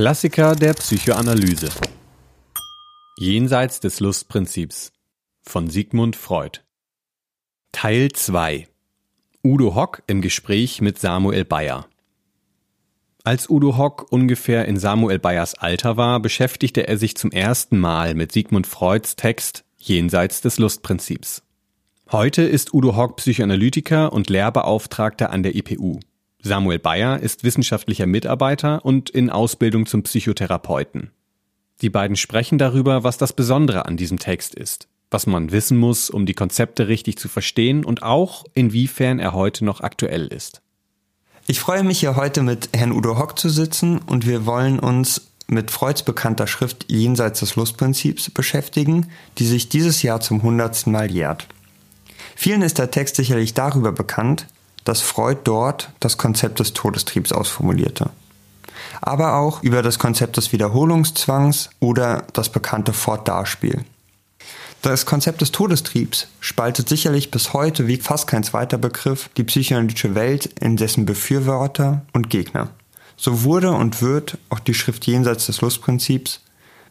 Klassiker der Psychoanalyse. Jenseits des Lustprinzips von Sigmund Freud. Teil 2. Udo Hock im Gespräch mit Samuel Bayer. Als Udo Hock ungefähr in Samuel Bayers Alter war, beschäftigte er sich zum ersten Mal mit Sigmund Freuds Text Jenseits des Lustprinzips. Heute ist Udo Hock Psychoanalytiker und Lehrbeauftragter an der IPU. Samuel Bayer ist wissenschaftlicher Mitarbeiter und in Ausbildung zum Psychotherapeuten. Die beiden sprechen darüber, was das Besondere an diesem Text ist, was man wissen muss, um die Konzepte richtig zu verstehen und auch, inwiefern er heute noch aktuell ist. Ich freue mich hier heute mit Herrn Udo Hock zu sitzen und wir wollen uns mit Freuds bekannter Schrift Jenseits des Lustprinzips beschäftigen, die sich dieses Jahr zum hundertsten Mal jährt. Vielen ist der Text sicherlich darüber bekannt, dass Freud dort das Konzept des Todestriebs ausformulierte. Aber auch über das Konzept des Wiederholungszwangs oder das bekannte Fortdarspiel. Das Konzept des Todestriebs spaltet sicherlich bis heute wie fast kein zweiter Begriff die psychoanalytische Welt in dessen Befürworter und Gegner. So wurde und wird auch die Schrift Jenseits des Lustprinzips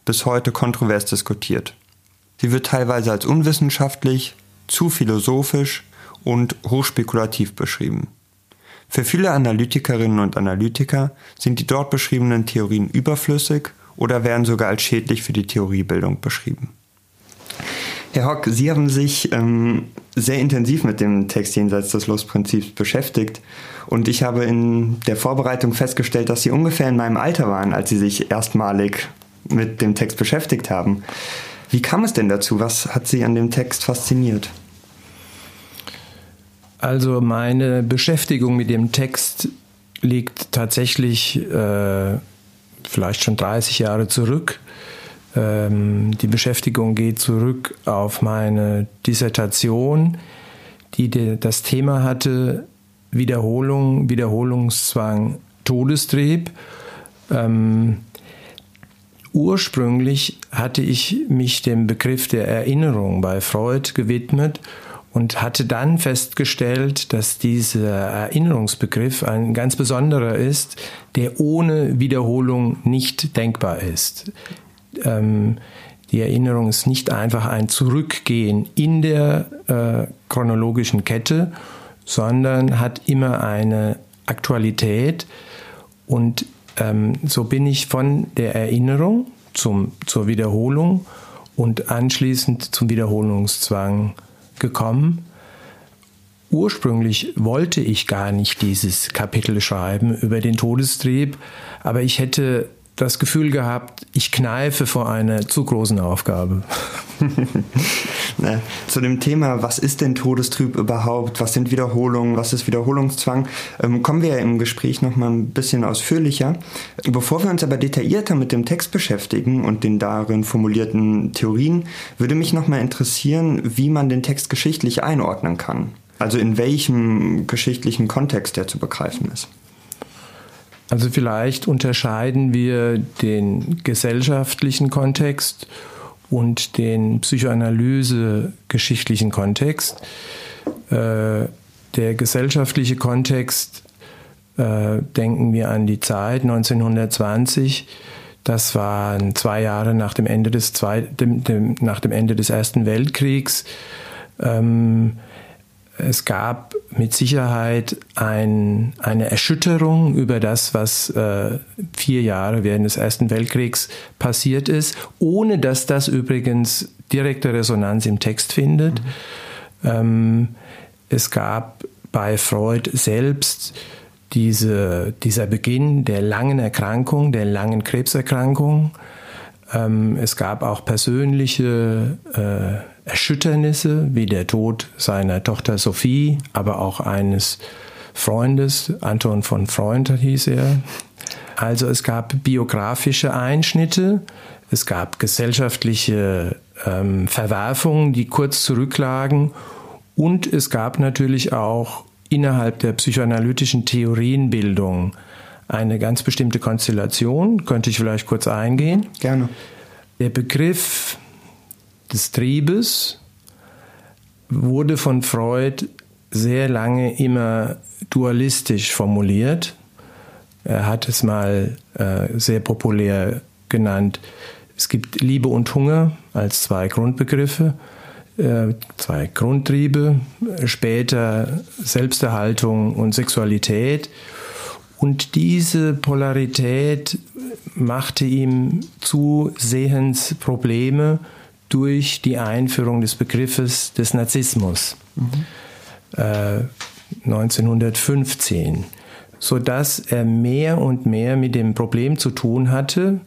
bis heute kontrovers diskutiert. Sie wird teilweise als unwissenschaftlich, zu philosophisch und hochspekulativ beschrieben. Für viele Analytikerinnen und Analytiker sind die dort beschriebenen Theorien überflüssig oder werden sogar als schädlich für die Theoriebildung beschrieben. Herr Hock, Sie haben sich ähm, sehr intensiv mit dem Text jenseits des Lustprinzips beschäftigt und ich habe in der Vorbereitung festgestellt, dass Sie ungefähr in meinem Alter waren, als Sie sich erstmalig mit dem Text beschäftigt haben. Wie kam es denn dazu? Was hat Sie an dem Text fasziniert? Also meine Beschäftigung mit dem Text liegt tatsächlich äh, vielleicht schon 30 Jahre zurück. Ähm, die Beschäftigung geht zurück auf meine Dissertation, die de, das Thema hatte Wiederholung, Wiederholungszwang, Todestrieb. Ähm, ursprünglich hatte ich mich dem Begriff der Erinnerung bei Freud gewidmet und hatte dann festgestellt, dass dieser Erinnerungsbegriff ein ganz besonderer ist, der ohne Wiederholung nicht denkbar ist. Ähm, die Erinnerung ist nicht einfach ein Zurückgehen in der äh, chronologischen Kette, sondern hat immer eine Aktualität. Und ähm, so bin ich von der Erinnerung zum, zur Wiederholung und anschließend zum Wiederholungszwang gekommen. Ursprünglich wollte ich gar nicht dieses Kapitel schreiben über den Todestrieb, aber ich hätte das Gefühl gehabt, ich kneife vor einer zu großen Aufgabe. Na, zu dem Thema, was ist denn Todestrüb überhaupt? Was sind Wiederholungen? Was ist Wiederholungszwang? Ähm, kommen wir ja im Gespräch noch mal ein bisschen ausführlicher. Bevor wir uns aber detaillierter mit dem Text beschäftigen und den darin formulierten Theorien, würde mich noch mal interessieren, wie man den Text geschichtlich einordnen kann. Also in welchem geschichtlichen Kontext der zu begreifen ist. Also vielleicht unterscheiden wir den gesellschaftlichen Kontext und den psychoanalyse-geschichtlichen Kontext. Äh, der gesellschaftliche Kontext, äh, denken wir an die Zeit 1920, das waren zwei Jahre nach dem Ende des, zwei, dem, dem, nach dem Ende des Ersten Weltkriegs. Ähm, es gab mit Sicherheit ein, eine Erschütterung über das, was äh, vier Jahre während des Ersten Weltkriegs passiert ist, ohne dass das übrigens direkte Resonanz im Text findet. Mhm. Ähm, es gab bei Freud selbst diese, dieser Beginn der langen Erkrankung, der langen Krebserkrankung. Ähm, es gab auch persönliche äh, Erschütternisse wie der Tod seiner Tochter Sophie, aber auch eines Freundes, Anton von Freund hieß er. Also es gab biografische Einschnitte, es gab gesellschaftliche ähm, Verwerfungen, die kurz zurücklagen und es gab natürlich auch innerhalb der psychoanalytischen Theorienbildung eine ganz bestimmte Konstellation. Könnte ich vielleicht kurz eingehen? Gerne. Der Begriff des Triebes wurde von Freud sehr lange immer dualistisch formuliert. Er hat es mal äh, sehr populär genannt. Es gibt Liebe und Hunger als zwei Grundbegriffe, äh, zwei Grundtriebe, später Selbsterhaltung und Sexualität. Und diese Polarität machte ihm zusehends Probleme durch die Einführung des Begriffes des Narzissmus mhm. äh, 1915, sodass er mehr und mehr mit dem Problem zu tun hatte,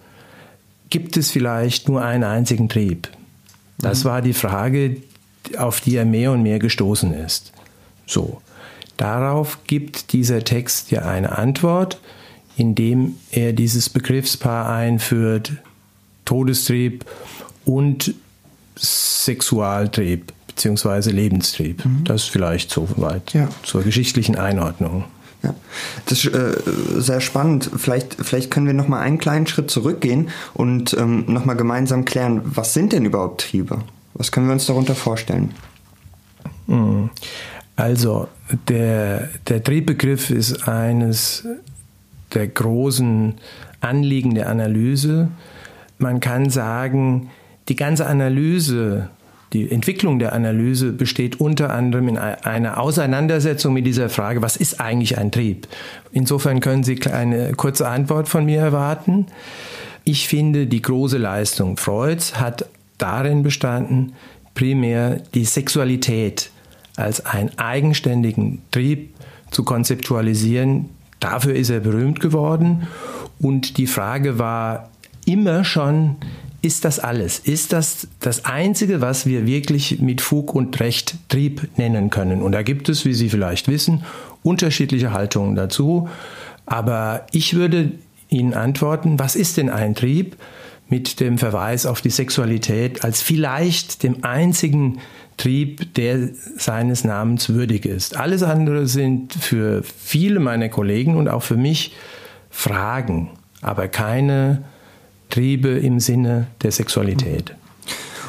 gibt es vielleicht nur einen einzigen Trieb? Das mhm. war die Frage, auf die er mehr und mehr gestoßen ist. So. Darauf gibt dieser Text ja eine Antwort, indem er dieses Begriffspaar einführt, Todestrieb und Sexualtrieb bzw. Lebenstrieb. Mhm. Das vielleicht so weit ja. zur geschichtlichen Einordnung. Ja, das ist äh, sehr spannend. Vielleicht, vielleicht können wir noch mal einen kleinen Schritt zurückgehen und ähm, noch mal gemeinsam klären, was sind denn überhaupt Triebe? Was können wir uns darunter vorstellen? Mhm. Also der, der Triebbegriff ist eines der großen Anliegen der Analyse. Man kann sagen, die ganze Analyse, die Entwicklung der Analyse besteht unter anderem in einer Auseinandersetzung mit dieser Frage, was ist eigentlich ein Trieb? Insofern können Sie eine kurze Antwort von mir erwarten. Ich finde, die große Leistung Freuds hat darin bestanden, primär die Sexualität als einen eigenständigen Trieb zu konzeptualisieren. Dafür ist er berühmt geworden. Und die Frage war immer schon, ist das alles? Ist das das Einzige, was wir wirklich mit Fug und Recht Trieb nennen können? Und da gibt es, wie Sie vielleicht wissen, unterschiedliche Haltungen dazu. Aber ich würde Ihnen antworten, was ist denn ein Trieb? Mit dem Verweis auf die Sexualität als vielleicht dem einzigen Trieb, der seines Namens würdig ist. Alles andere sind für viele meiner Kollegen und auch für mich Fragen, aber keine Triebe im Sinne der Sexualität.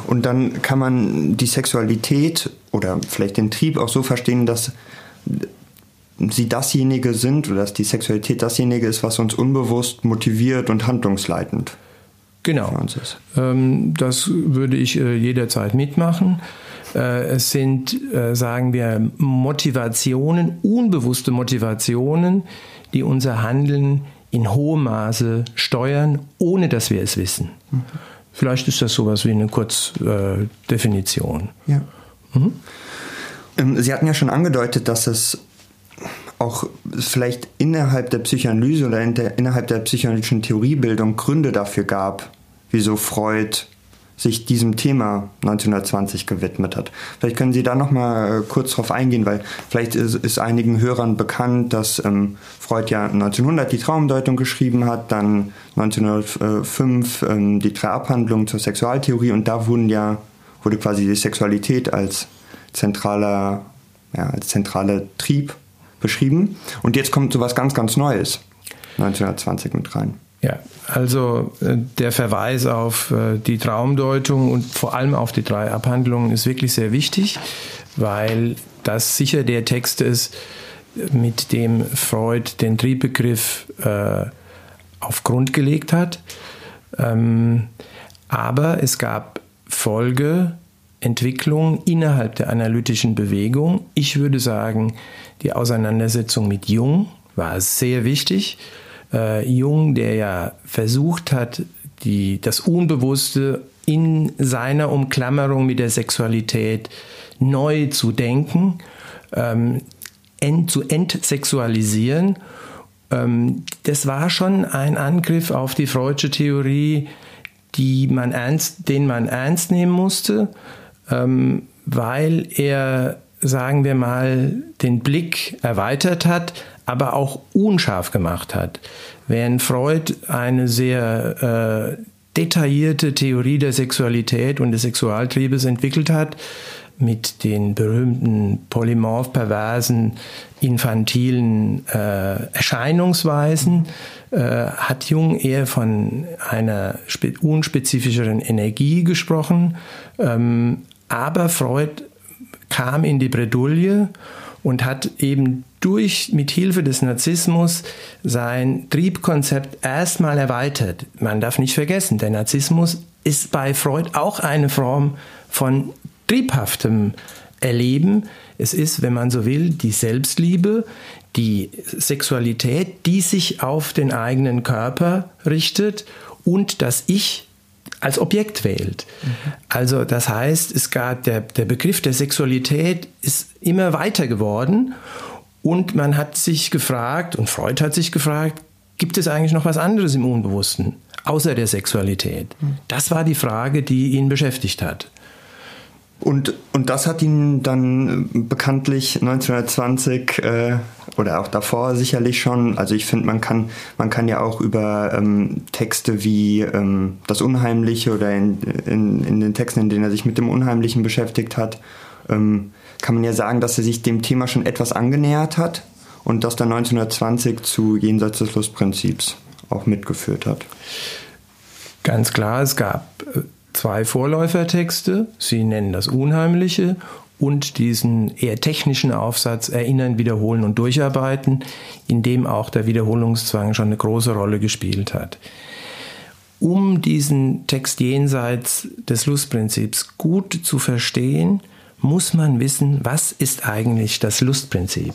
Und dann kann man die Sexualität oder vielleicht den Trieb auch so verstehen, dass sie dasjenige sind oder dass die Sexualität dasjenige ist, was uns unbewusst motiviert und handlungsleitend genau. Ähm, das würde ich äh, jederzeit mitmachen. Äh, es sind, äh, sagen wir, Motivationen, unbewusste Motivationen, die unser Handeln in hohem Maße steuern, ohne dass wir es wissen. Mhm. Vielleicht ist das sowas wie eine Kurzdefinition. Äh, ja. Mhm. Ähm, Sie hatten ja schon angedeutet, dass es auch vielleicht innerhalb der Psychoanalyse oder in der, innerhalb der psychoanalytischen Theoriebildung Gründe dafür gab, wieso Freud sich diesem Thema 1920 gewidmet hat. Vielleicht können Sie da noch mal äh, kurz drauf eingehen, weil vielleicht ist, ist einigen Hörern bekannt, dass ähm, Freud ja 1900 die Traumdeutung geschrieben hat, dann 1905 ähm, die drei Abhandlungen zur Sexualtheorie und da wurden ja wurde quasi die Sexualität als zentraler ja, als zentraler Trieb beschrieben und jetzt kommt sowas ganz ganz Neues 1920 mit rein. Ja, also äh, der Verweis auf äh, die Traumdeutung und vor allem auf die drei Abhandlungen ist wirklich sehr wichtig, weil das sicher der Text ist, mit dem Freud den Triebbegriff äh, auf Grund gelegt hat. Ähm, aber es gab Folgeentwicklungen innerhalb der analytischen Bewegung. Ich würde sagen, die Auseinandersetzung mit Jung war sehr wichtig äh, Jung, der ja versucht hat, die, das Unbewusste in seiner Umklammerung mit der Sexualität neu zu denken, ähm, ent, zu entsexualisieren. Ähm, das war schon ein Angriff auf die Freudsche Theorie, die man ernst, den man ernst nehmen musste, ähm, weil er, sagen wir mal, den Blick erweitert hat, aber auch unscharf gemacht hat. Während Freud eine sehr äh, detaillierte Theorie der Sexualität und des Sexualtriebes entwickelt hat, mit den berühmten polymorph perversen infantilen äh, Erscheinungsweisen, äh, hat Jung eher von einer unspezifischeren Energie gesprochen. Ähm, aber Freud kam in die Bredouille und hat eben durch, mit Hilfe des Narzissmus sein Triebkonzept erstmal erweitert. Man darf nicht vergessen, der Narzissmus ist bei Freud auch eine Form von triebhaftem Erleben. Es ist, wenn man so will, die Selbstliebe, die Sexualität, die sich auf den eigenen Körper richtet und das Ich als Objekt wählt. Mhm. Also das heißt, es gab der, der Begriff der Sexualität ist immer weiter geworden und man hat sich gefragt, und Freud hat sich gefragt, gibt es eigentlich noch was anderes im Unbewussten, außer der Sexualität? Mhm. Das war die Frage, die ihn beschäftigt hat. Und, und das hat ihn dann äh, bekanntlich 1920 äh, oder auch davor sicherlich schon, also ich finde, man kann, man kann ja auch über ähm, Texte wie ähm, Das Unheimliche oder in, in, in, den Texten, in denen er sich mit dem Unheimlichen beschäftigt hat, ähm, kann man ja sagen, dass er sich dem Thema schon etwas angenähert hat und das dann 1920 zu Jenseits des Lustprinzips auch mitgeführt hat. Ganz klar, es gab äh, zwei Vorläufertexte. Sie nennen das Unheimliche und diesen eher technischen Aufsatz Erinnern, Wiederholen und Durcharbeiten, in dem auch der Wiederholungszwang schon eine große Rolle gespielt hat. Um diesen Text jenseits des Lustprinzips gut zu verstehen, muss man wissen, was ist eigentlich das Lustprinzip.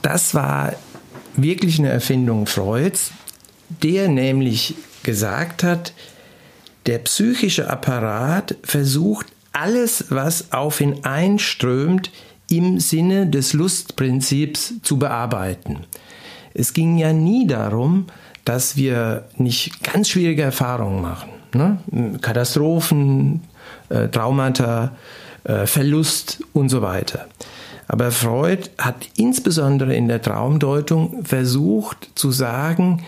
Das war wirklich eine Erfindung Freuds, der nämlich gesagt hat, der psychische Apparat versucht alles, was auf ihn einströmt, im Sinne des Lustprinzips zu bearbeiten. Es ging ja nie darum, dass wir nicht ganz schwierige Erfahrungen machen. Ne? Katastrophen, äh, Traumata, äh, Verlust und so weiter. Aber Freud hat insbesondere in der Traumdeutung versucht zu sagen,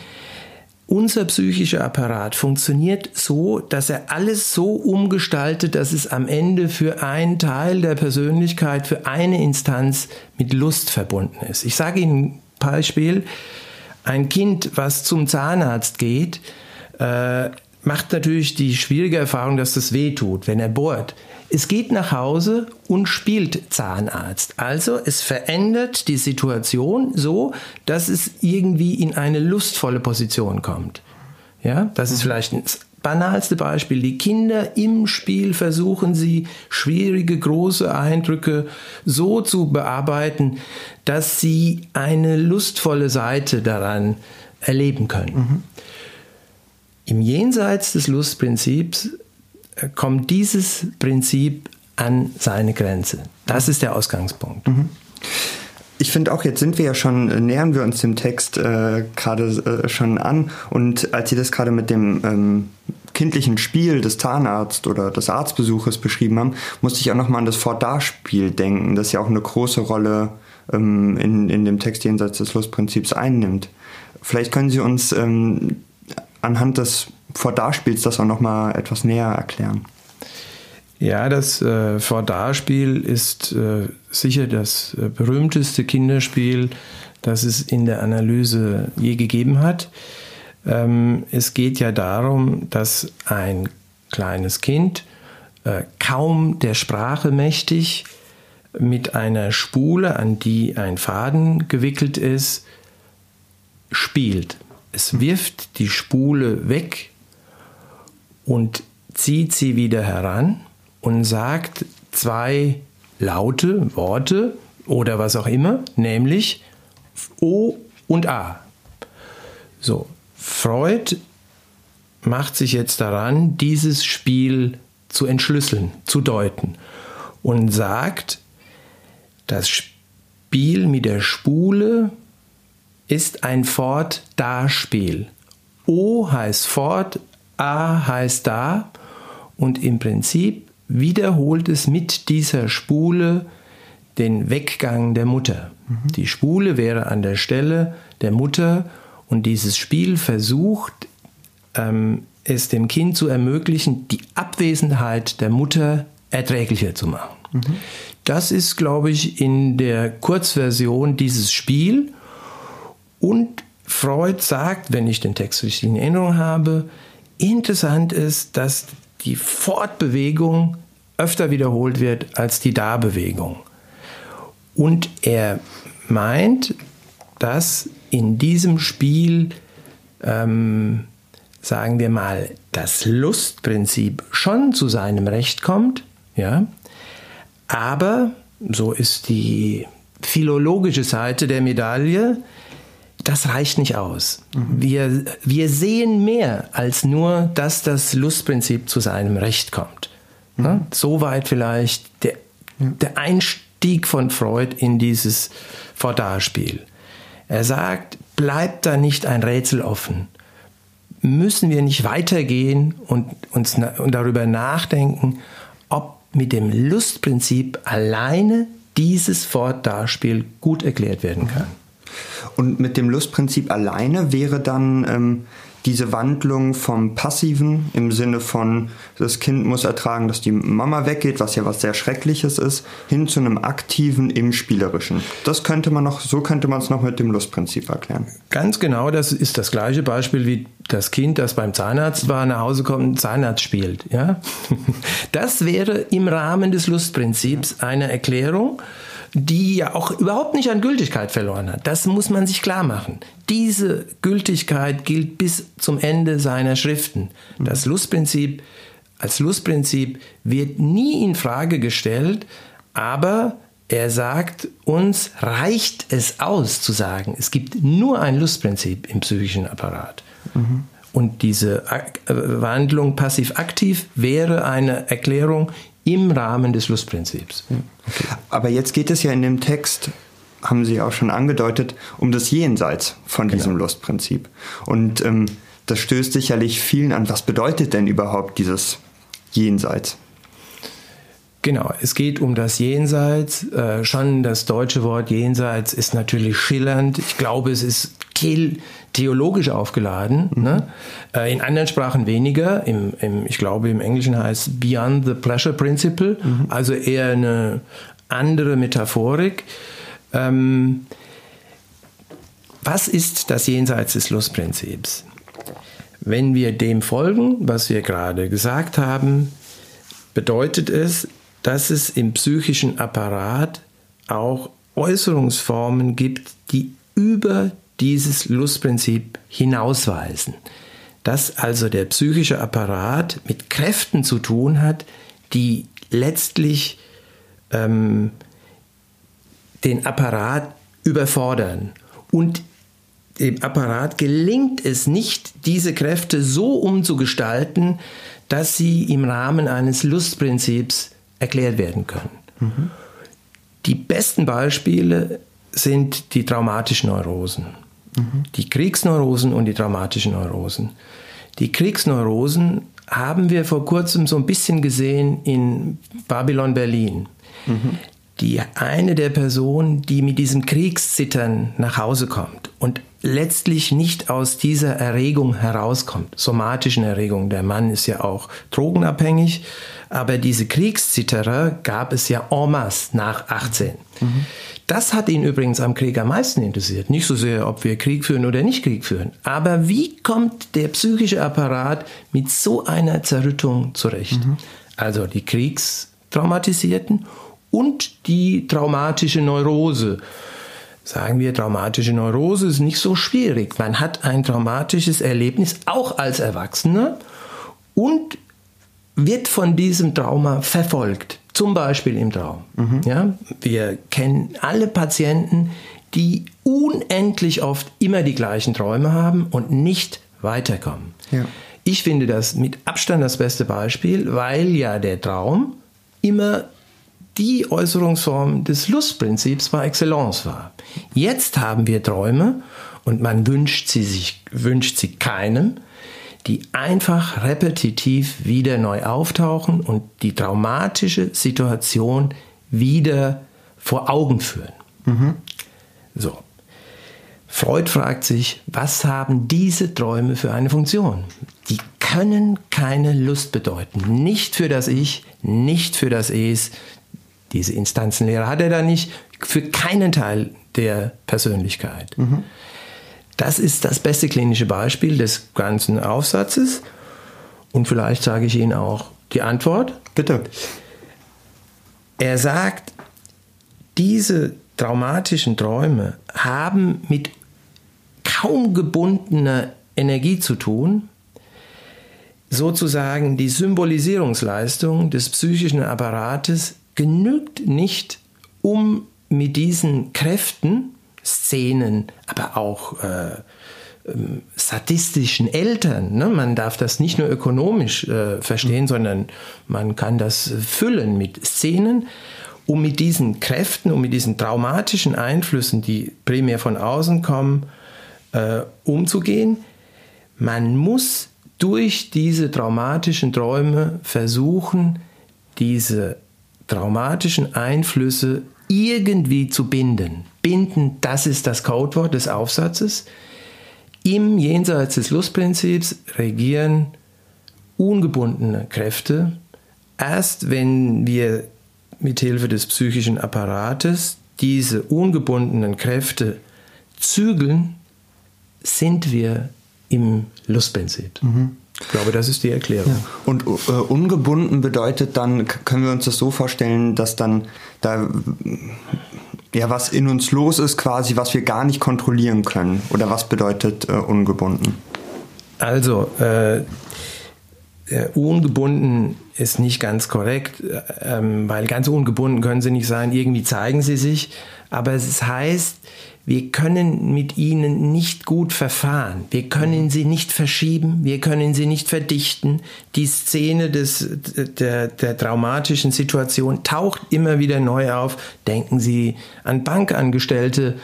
unser psychischer Apparat funktioniert so, dass er alles so umgestaltet, dass es am Ende für einen Teil der Persönlichkeit, für eine Instanz mit Lust verbunden ist. Ich sage Ihnen ein Beispiel. Ein Kind, was zum Zahnarzt geht, äh, macht natürlich die schwierige Erfahrung, dass das weh tut, wenn er bohrt. Es geht nach Hause und spielt Zahnarzt. Also es verändert die Situation so, dass es irgendwie in eine lustvolle Position kommt. Ja, das ist vielleicht ein banalste Beispiel. Die Kinder im Spiel versuchen sie, schwierige, große Eindrücke so zu bearbeiten, dass sie eine lustvolle Seite daran erleben können. Mhm. Im Jenseits des Lustprinzips kommt dieses Prinzip an seine Grenze. Das ist der Ausgangspunkt. Mhm. Ich finde auch, jetzt sind wir ja schon, äh, nähern wir uns dem Text äh, gerade äh, schon an. Und als Sie das gerade mit dem ähm, kindlichen Spiel des Zahnarzt oder des Arztbesuches beschrieben haben, musste ich auch nochmal an das Vordarspiel denken, das ja auch eine große Rolle ähm, in, in dem Text jenseits des Lustprinzips einnimmt. Vielleicht können Sie uns ähm, anhand des Vordarspiels das auch nochmal etwas näher erklären. Ja, das äh, Vordarspiel ist äh, sicher das äh, berühmteste Kinderspiel, das es in der Analyse je gegeben hat. Ähm, es geht ja darum, dass ein kleines Kind äh, kaum der Sprache mächtig mit einer Spule, an die ein Faden gewickelt ist, spielt. Es wirft die Spule weg und zieht sie wieder heran und sagt zwei Laute, Worte oder was auch immer, nämlich O und A. So, Freud macht sich jetzt daran, dieses Spiel zu entschlüsseln, zu deuten und sagt, das Spiel mit der Spule ist ein Fort-Da-Spiel. O heißt fort, A heißt da und im Prinzip wiederholt es mit dieser Spule den Weggang der Mutter. Mhm. Die Spule wäre an der Stelle der Mutter und dieses Spiel versucht, ähm, es dem Kind zu ermöglichen, die Abwesenheit der Mutter erträglicher zu machen. Mhm. Das ist, glaube ich, in der Kurzversion dieses Spiel. Und Freud sagt, wenn ich den Text richtig in Erinnerung habe, Interessant ist, dass die Fortbewegung öfter wiederholt wird als die Darbewegung. Und er meint, dass in diesem Spiel, ähm, sagen wir mal, das Lustprinzip schon zu seinem Recht kommt, ja, aber, so ist die philologische Seite der Medaille, das reicht nicht aus. Mhm. Wir, wir sehen mehr als nur, dass das Lustprinzip zu seinem Recht kommt. Mhm. Ja, soweit vielleicht der, der Einstieg von Freud in dieses Vordarspiel. Er sagt, bleibt da nicht ein Rätsel offen. Müssen wir nicht weitergehen und, uns und darüber nachdenken, ob mit dem Lustprinzip alleine dieses Fortdarspiel gut erklärt werden kann. Und mit dem Lustprinzip alleine wäre dann ähm, diese Wandlung vom Passiven im Sinne von, das Kind muss ertragen, dass die Mama weggeht, was ja was sehr Schreckliches ist, hin zu einem Aktiven im Spielerischen. Das könnte man noch, so könnte man es noch mit dem Lustprinzip erklären. Ganz genau, das ist das gleiche Beispiel wie das Kind, das beim Zahnarzt war, nach Hause kommt und Zahnarzt spielt. Ja? Das wäre im Rahmen des Lustprinzips eine Erklärung die ja auch überhaupt nicht an Gültigkeit verloren hat. Das muss man sich klar machen. Diese Gültigkeit gilt bis zum Ende seiner Schriften. Das Lustprinzip als Lustprinzip wird nie in Frage gestellt, aber er sagt uns, reicht es aus zu sagen, es gibt nur ein Lustprinzip im psychischen Apparat. Mhm. Und diese äh, Wandlung passiv-aktiv wäre eine Erklärung im Rahmen des Lustprinzips. Okay. Aber jetzt geht es ja in dem Text, haben Sie auch schon angedeutet, um das Jenseits von genau. diesem Lustprinzip. Und ähm, das stößt sicherlich vielen an. Was bedeutet denn überhaupt dieses Jenseits? Genau, es geht um das Jenseits. Äh, schon das deutsche Wort Jenseits ist natürlich schillernd. Ich glaube, es ist theologisch aufgeladen. Mhm. Ne? Äh, in anderen Sprachen weniger. Im, im, ich glaube, im Englischen heißt Beyond the Pleasure Principle, mhm. also eher eine andere Metaphorik. Ähm, was ist das Jenseits des Lustprinzips? Wenn wir dem folgen, was wir gerade gesagt haben, bedeutet es, dass es im psychischen Apparat auch Äußerungsformen gibt, die über dieses Lustprinzip hinausweisen. Dass also der psychische Apparat mit Kräften zu tun hat, die letztlich ähm, den Apparat überfordern. Und dem Apparat gelingt es nicht, diese Kräfte so umzugestalten, dass sie im Rahmen eines Lustprinzips erklärt werden können. Mhm. Die besten Beispiele sind die traumatischen Neurosen. Mhm. Die Kriegsneurosen und die traumatischen Neurosen. Die Kriegsneurosen haben wir vor kurzem so ein bisschen gesehen in Babylon Berlin. Mhm. Die eine der Personen, die mit diesem Kriegszittern nach Hause kommt und letztlich nicht aus dieser Erregung herauskommt, somatischen Erregung. Der Mann ist ja auch drogenabhängig, aber diese Kriegszitterer gab es ja en masse nach 18. Mhm. Das hat ihn übrigens am Krieg am meisten interessiert. Nicht so sehr, ob wir Krieg führen oder nicht Krieg führen. Aber wie kommt der psychische Apparat mit so einer Zerrüttung zurecht? Mhm. Also die Kriegstraumatisierten und die traumatische Neurose. Sagen wir, traumatische Neurose ist nicht so schwierig. Man hat ein traumatisches Erlebnis auch als Erwachsener und wird von diesem Trauma verfolgt. Zum Beispiel im Traum. Mhm. Ja, wir kennen alle Patienten, die unendlich oft immer die gleichen Träume haben und nicht weiterkommen. Ja. Ich finde das mit Abstand das beste Beispiel, weil ja der Traum immer die Äußerungsform des Lustprinzips par excellence war. Jetzt haben wir Träume und man wünscht sie sich, wünscht sie keinem, die einfach repetitiv wieder neu auftauchen und die traumatische Situation wieder vor Augen führen. Mhm. So. Freud fragt sich, was haben diese Träume für eine Funktion? Die können keine Lust bedeuten. Nicht für das Ich, nicht für das Es. Diese Instanzenlehre hat er da nicht. Für keinen Teil der Persönlichkeit. Mhm. Das ist das beste klinische Beispiel des ganzen Aufsatzes. Und vielleicht sage ich Ihnen auch die Antwort. Bitte. Er sagt, diese traumatischen Träume haben mit kaum gebundener Energie zu tun, sozusagen die Symbolisierungsleistung des psychischen Apparates genügt nicht, um mit diesen Kräften, Szenen, aber auch äh, ähm, sadistischen Eltern, ne? man darf das nicht nur ökonomisch äh, verstehen, mhm. sondern man kann das füllen mit Szenen, um mit diesen Kräften, um mit diesen traumatischen Einflüssen, die primär von außen kommen, äh, umzugehen. Man muss durch diese traumatischen Träume versuchen, diese traumatischen Einflüsse irgendwie zu binden. Binden, das ist das Codewort des Aufsatzes. Im Jenseits des Lustprinzips regieren ungebundene Kräfte. Erst wenn wir mit Hilfe des psychischen Apparates diese ungebundenen Kräfte zügeln, sind wir im Lustprinzip. Mhm. Ich glaube, das ist die Erklärung. Ja. Und äh, ungebunden bedeutet dann, können wir uns das so vorstellen, dass dann da ja was in uns los ist, quasi, was wir gar nicht kontrollieren können. Oder was bedeutet äh, ungebunden? Also, äh, ungebunden ist nicht ganz korrekt, äh, weil ganz ungebunden können sie nicht sein. Irgendwie zeigen sie sich. Aber es heißt, wir können mit ihnen nicht gut verfahren. Wir können sie nicht verschieben, wir können sie nicht verdichten. Die Szene des, der, der traumatischen Situation taucht immer wieder neu auf. Denken Sie an Bankangestellte,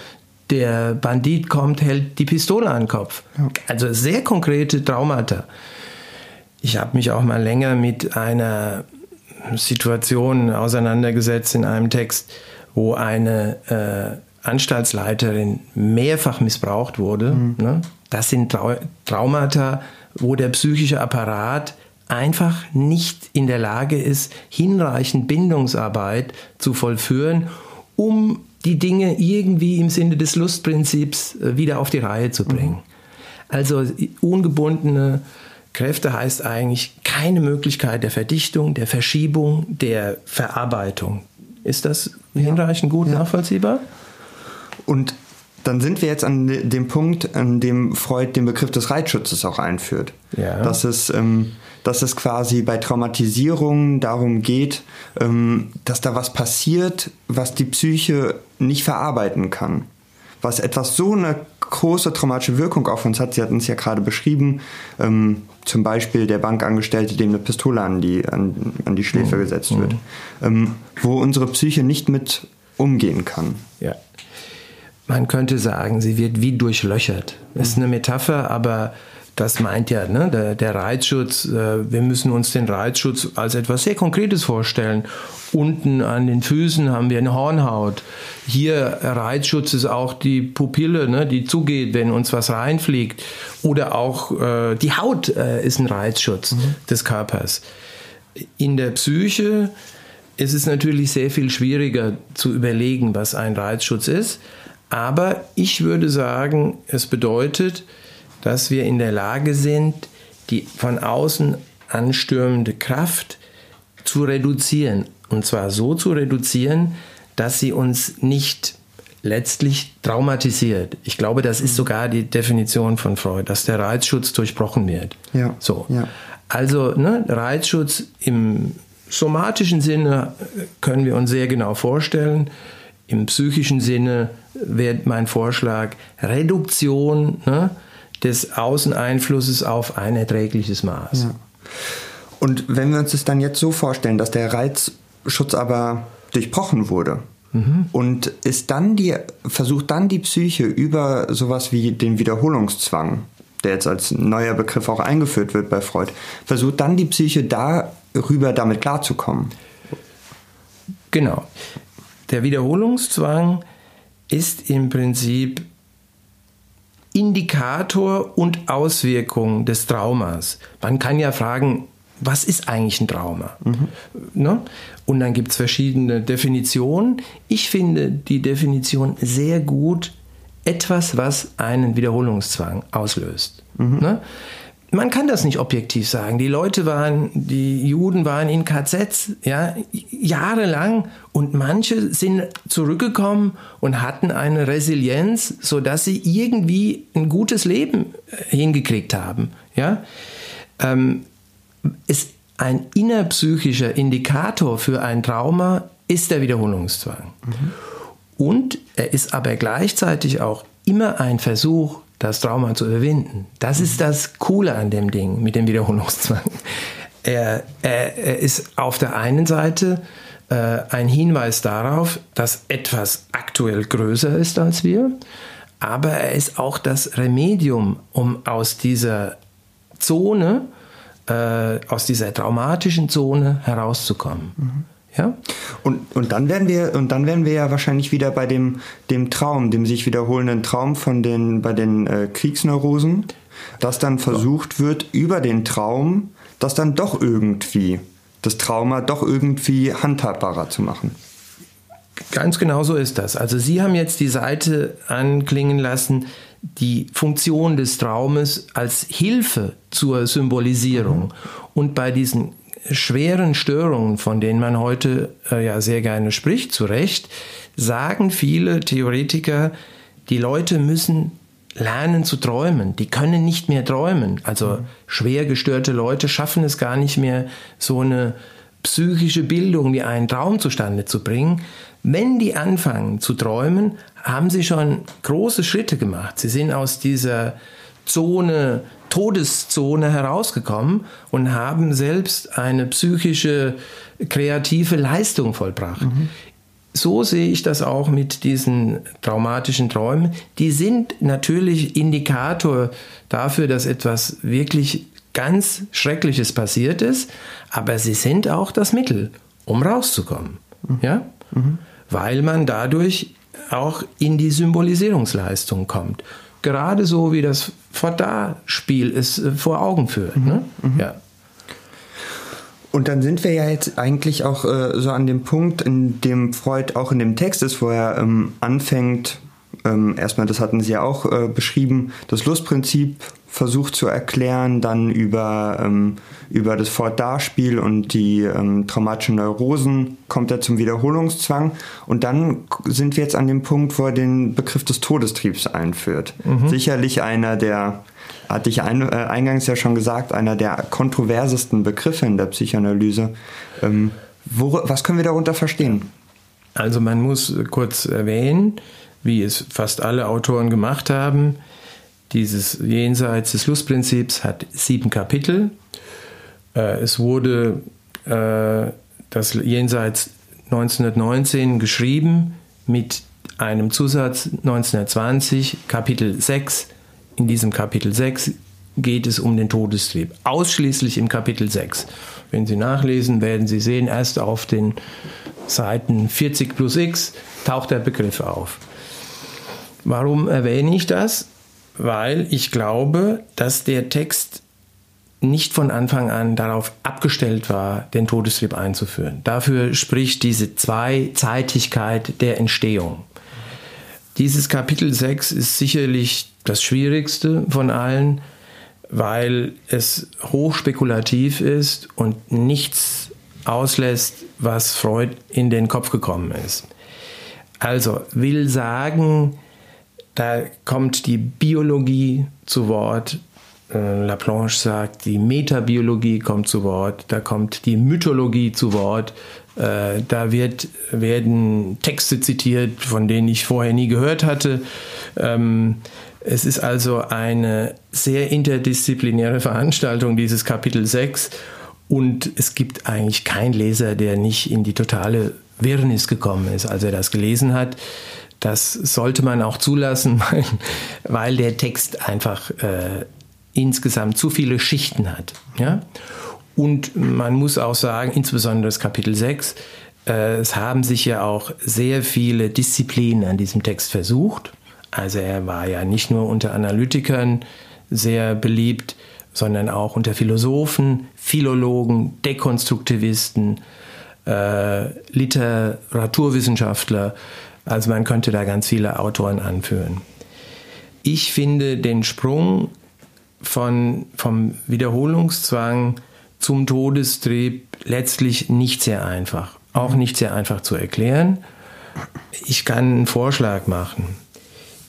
der Bandit kommt, hält die Pistole an den Kopf. Also sehr konkrete Traumata. Ich habe mich auch mal länger mit einer Situation auseinandergesetzt in einem Text, wo eine äh, Anstaltsleiterin mehrfach missbraucht wurde. Mhm. Ne? Das sind Trau Traumata, wo der psychische Apparat einfach nicht in der Lage ist, hinreichend Bindungsarbeit zu vollführen, um die Dinge irgendwie im Sinne des Lustprinzips äh, wieder auf die Reihe zu bringen. Mhm. Also ungebundene Kräfte heißt eigentlich keine Möglichkeit der Verdichtung, der Verschiebung, der Verarbeitung. Ist das hinreichend gut ja. nachvollziehbar? Und dann sind wir jetzt an dem Punkt, an dem Freud den Begriff des Reizschutzes auch einführt. Ja. Dass, es, ähm, dass es quasi bei Traumatisierung darum geht, ähm, dass da was passiert, was die Psyche nicht verarbeiten kann. Was etwas so eine große traumatische Wirkung auf uns hat. Sie hatten es ja gerade beschrieben. Ähm, zum Beispiel der Bankangestellte, dem eine Pistole an die, an, an die Schläfe mhm. gesetzt wird. Mhm. Ähm, wo unsere Psyche nicht mit umgehen kann. Ja man könnte sagen, sie wird wie durchlöchert. Das ist eine Metapher, aber das meint ja ne, der, der Reizschutz. Äh, wir müssen uns den Reizschutz als etwas sehr Konkretes vorstellen. Unten an den Füßen haben wir eine Hornhaut. Hier Reizschutz ist auch die Pupille, ne, die zugeht, wenn uns was reinfliegt. Oder auch äh, die Haut äh, ist ein Reizschutz mhm. des Körpers. In der Psyche ist es natürlich sehr viel schwieriger zu überlegen, was ein Reizschutz ist. Aber ich würde sagen, es bedeutet, dass wir in der Lage sind, die von außen anstürmende Kraft zu reduzieren. Und zwar so zu reduzieren, dass sie uns nicht letztlich traumatisiert. Ich glaube, das ist sogar die Definition von Freud, dass der Reizschutz durchbrochen wird. Ja. So. Ja. Also ne, Reizschutz im somatischen Sinne können wir uns sehr genau vorstellen. Im psychischen Sinne wäre mein Vorschlag Reduktion ne, des Außeneinflusses auf ein erträgliches Maß. Ja. Und wenn wir uns das dann jetzt so vorstellen, dass der Reizschutz aber durchbrochen wurde, mhm. und ist dann die, versucht dann die Psyche über sowas wie den Wiederholungszwang, der jetzt als neuer Begriff auch eingeführt wird bei Freud, versucht dann die Psyche darüber damit klarzukommen. Genau. Der Wiederholungszwang ist im Prinzip Indikator und Auswirkung des Traumas. Man kann ja fragen, was ist eigentlich ein Trauma? Mhm. Ne? Und dann gibt es verschiedene Definitionen. Ich finde die Definition sehr gut, etwas, was einen Wiederholungszwang auslöst. Mhm. Ne? Man kann das nicht objektiv sagen. Die Leute waren, die Juden waren in KZs, ja, jahrelang und manche sind zurückgekommen und hatten eine Resilienz, so dass sie irgendwie ein gutes Leben äh, hingekriegt haben, ja. Ähm, ist ein innerpsychischer Indikator für ein Trauma ist der Wiederholungszwang. Mhm. Und er ist aber gleichzeitig auch immer ein Versuch, das Trauma zu überwinden. Das ist das Coole an dem Ding mit dem Wiederholungszwang. Er, er, er ist auf der einen Seite äh, ein Hinweis darauf, dass etwas aktuell größer ist als wir, aber er ist auch das Remedium, um aus dieser Zone, äh, aus dieser traumatischen Zone herauszukommen. Mhm. Ja? Und, und, dann werden wir, und dann werden wir ja wahrscheinlich wieder bei dem, dem Traum, dem sich wiederholenden Traum von den, bei den äh, Kriegsneurosen, dass dann versucht wird, über den Traum, das dann doch irgendwie, das Trauma doch irgendwie handhabbarer zu machen. Ganz genau so ist das. Also Sie haben jetzt die Seite anklingen lassen, die Funktion des Traumes als Hilfe zur Symbolisierung. Mhm. Und bei diesen schweren Störungen, von denen man heute äh, ja sehr gerne spricht, zu Recht, sagen viele Theoretiker, die Leute müssen lernen zu träumen. Die können nicht mehr träumen. Also schwer gestörte Leute schaffen es gar nicht mehr, so eine psychische Bildung wie einen Traum zustande zu bringen. Wenn die anfangen zu träumen, haben sie schon große Schritte gemacht. Sie sind aus dieser Zone Todeszone herausgekommen und haben selbst eine psychische, kreative Leistung vollbracht. Mhm. So sehe ich das auch mit diesen traumatischen Träumen. Die sind natürlich Indikator dafür, dass etwas wirklich ganz Schreckliches passiert ist, aber sie sind auch das Mittel, um rauszukommen. Mhm. Ja? Mhm. Weil man dadurch auch in die Symbolisierungsleistung kommt gerade so wie das Fodar-Spiel es äh, vor Augen führt. Mhm. Ne? Mhm. Ja. Und dann sind wir ja jetzt eigentlich auch äh, so an dem Punkt, in dem Freud auch in dem Text ist, wo er ähm, anfängt, ähm, erstmal, das hatten Sie ja auch äh, beschrieben, das Lustprinzip versucht zu erklären, dann über, ähm, über das Fort-Darspiel und die ähm, traumatischen Neurosen kommt er zum Wiederholungszwang und dann sind wir jetzt an dem Punkt, wo er den Begriff des Todestriebs einführt. Mhm. Sicherlich einer der, hatte ich ein, äh, eingangs ja schon gesagt, einer der kontroversesten Begriffe in der Psychoanalyse. Ähm, wo, was können wir darunter verstehen? Also man muss kurz erwähnen, wie es fast alle Autoren gemacht haben, dieses Jenseits des Lustprinzips hat sieben Kapitel. Äh, es wurde äh, das Jenseits 1919 geschrieben mit einem Zusatz 1920, Kapitel 6. In diesem Kapitel 6 geht es um den Todestrieb. Ausschließlich im Kapitel 6. Wenn Sie nachlesen, werden Sie sehen, erst auf den Seiten 40 plus x taucht der Begriff auf. Warum erwähne ich das? Weil ich glaube, dass der Text nicht von Anfang an darauf abgestellt war, den Todestrieb einzuführen. Dafür spricht diese Zweizeitigkeit der Entstehung. Dieses Kapitel 6 ist sicherlich das schwierigste von allen, weil es hochspekulativ ist und nichts auslässt, was Freud in den Kopf gekommen ist. Also will sagen, da kommt die Biologie zu Wort. Äh, Laplanche sagt, die Metabiologie kommt zu Wort. Da kommt die Mythologie zu Wort. Äh, da wird, werden Texte zitiert, von denen ich vorher nie gehört hatte. Ähm, es ist also eine sehr interdisziplinäre Veranstaltung, dieses Kapitel 6. Und es gibt eigentlich keinen Leser, der nicht in die totale Wirrnis gekommen ist, als er das gelesen hat. Das sollte man auch zulassen, weil, der Text einfach äh, insgesamt zu viele Schichten hat. Ja? Und man muss auch sagen, insbesondere das Kapitel 6, äh, es haben sich ja auch sehr viele Disziplinen an diesem Text versucht. Also er war ja nicht nur unter Analytikern sehr beliebt, sondern auch unter Philosophen, Philologen, Dekonstruktivisten, äh, Literaturwissenschaftler. Also man könnte da ganz viele Autoren anführen. Ich finde den Sprung von, vom Wiederholungszwang zum Todestrieb letztlich nicht sehr einfach. Auch nicht sehr einfach zu erklären. Ich kann einen Vorschlag machen.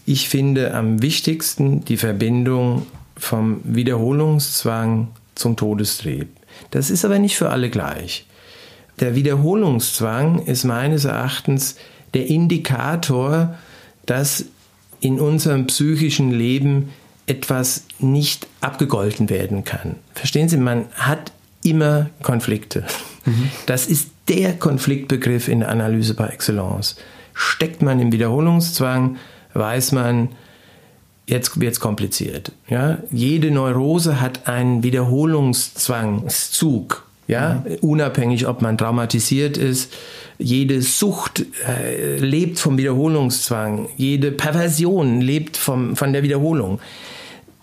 Ich finde am wichtigsten die Verbindung vom Wiederholungszwang zum Todestrieb. Das ist aber nicht für alle gleich. Der Wiederholungszwang ist meines Erachtens der Indikator, dass in unserem psychischen Leben etwas nicht abgegolten werden kann. Verstehen Sie, man hat immer Konflikte. Mhm. Das ist der Konfliktbegriff in der Analyse par excellence. Steckt man im Wiederholungszwang, weiß man, jetzt wird es kompliziert. Ja? Jede Neurose hat einen Wiederholungszwangszug. Ja? Mhm. Unabhängig, ob man traumatisiert ist. Jede Sucht äh, lebt vom Wiederholungszwang. Jede Perversion lebt vom, von der Wiederholung.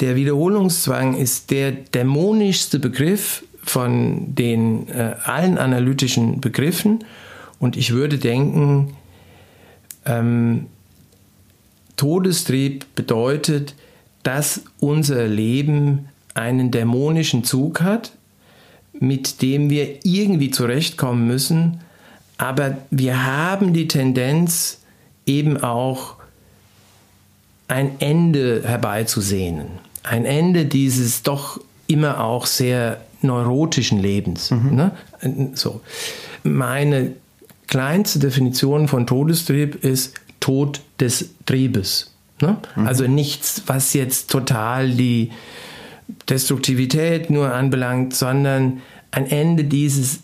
Der Wiederholungszwang ist der dämonischste Begriff von den äh, allen analytischen Begriffen. Und ich würde denken, ähm, Todestrieb bedeutet, dass unser Leben einen dämonischen Zug hat, mit dem wir irgendwie zurechtkommen müssen, aber wir haben die Tendenz eben auch ein Ende herbeizusehnen. Ein Ende dieses doch immer auch sehr neurotischen Lebens. Mhm. Ne? So. Meine kleinste Definition von Todestrieb ist Tod des Triebes. Ne? Mhm. Also nichts, was jetzt total die Destruktivität nur anbelangt, sondern ein Ende dieses